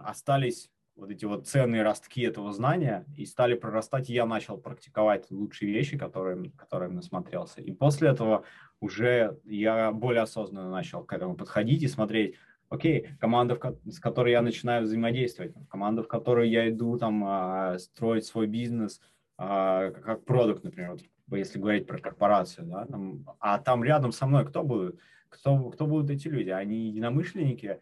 остались вот эти вот ценные ростки этого знания и стали прорастать, и я начал практиковать лучшие вещи, которые, которые насмотрелся. И после этого уже я более осознанно начал к этому подходить и смотреть, окей, команда, с которой я начинаю взаимодействовать, команда, в которую я иду там а, строить свой бизнес, а, как продукт, например, вот, если говорить про корпорацию, да, там, а там рядом со мной кто будут? Кто, кто будут эти люди? Они единомышленники,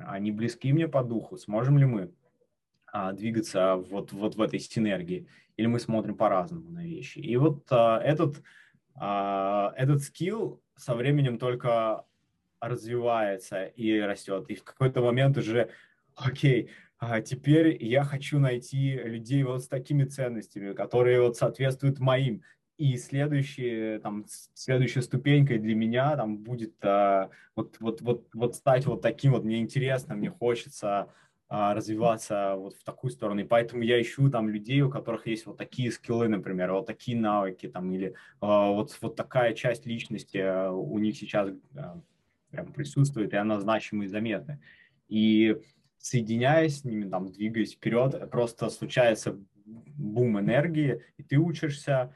они близки мне по духу, сможем ли мы а, двигаться вот, вот в этой синергии, или мы смотрим по-разному на вещи. И вот этот, этот скилл со временем только развивается и растет. И в какой-то момент уже, окей, а теперь я хочу найти людей вот с такими ценностями, которые вот соответствуют моим. И следующие, там, следующая ступенькой для меня там будет а, вот, вот, вот, вот стать вот таким вот, мне интересно, мне хочется а, развиваться вот в такую сторону. И поэтому я ищу там людей, у которых есть вот такие скиллы, например, вот такие навыки, там, или а, вот, вот такая часть личности а, у них сейчас прям присутствует, и она значима и заметна. И соединяясь с ними, там, двигаясь вперед, просто случается бум энергии, и ты учишься,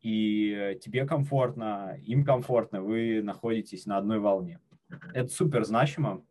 и тебе комфортно, им комфортно, вы находитесь на одной волне. Это супер значимо,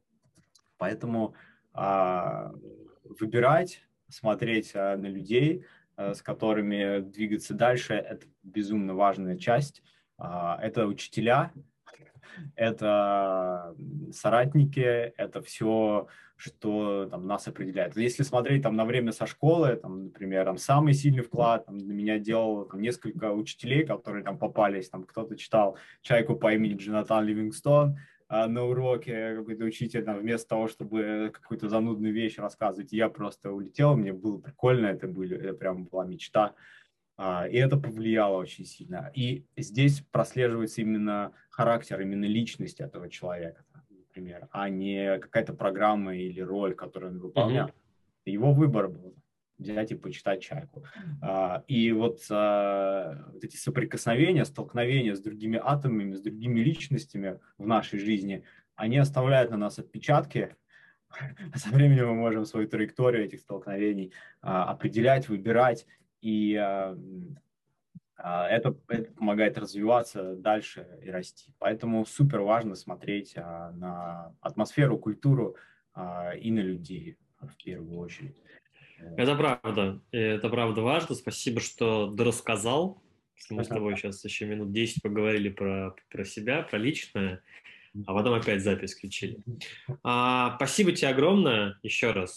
поэтому а, выбирать, смотреть а, на людей, а, с которыми двигаться дальше, это безумно важная часть. Это учителя, это соратники, это все, что там, нас определяет. Если смотреть там, на время со школы, там, например, там, самый сильный вклад там, на меня делал там, несколько учителей, которые там попались. Там, кто-то читал «Чайку по имени Джонатан Ливингстон», а, на уроке какой-то учитель, там, вместо того, чтобы какую-то занудную вещь рассказывать, я просто улетел, мне было прикольно, это, были, это прям была мечта, а, и это повлияло очень сильно. И здесь прослеживается именно характер, именно личность этого человека, например, а не какая-то программа или роль, которую он выполнял. Mm-hmm. Его выбор был взять и почитать чайку. А, и вот, а, вот эти соприкосновения, столкновения с другими атомами, с другими личностями в нашей жизни, они оставляют на нас отпечатки. Со временем мы можем свою траекторию этих столкновений а, определять, выбирать, и это, это помогает развиваться дальше и расти. Поэтому супер важно смотреть на атмосферу, культуру и на людей в первую очередь. Это правда. Это правда важно. Спасибо, что рассказал. Мы с тобой сейчас еще минут 10 поговорили про, про себя, про личное, а потом опять запись включили. А, спасибо тебе огромное еще раз.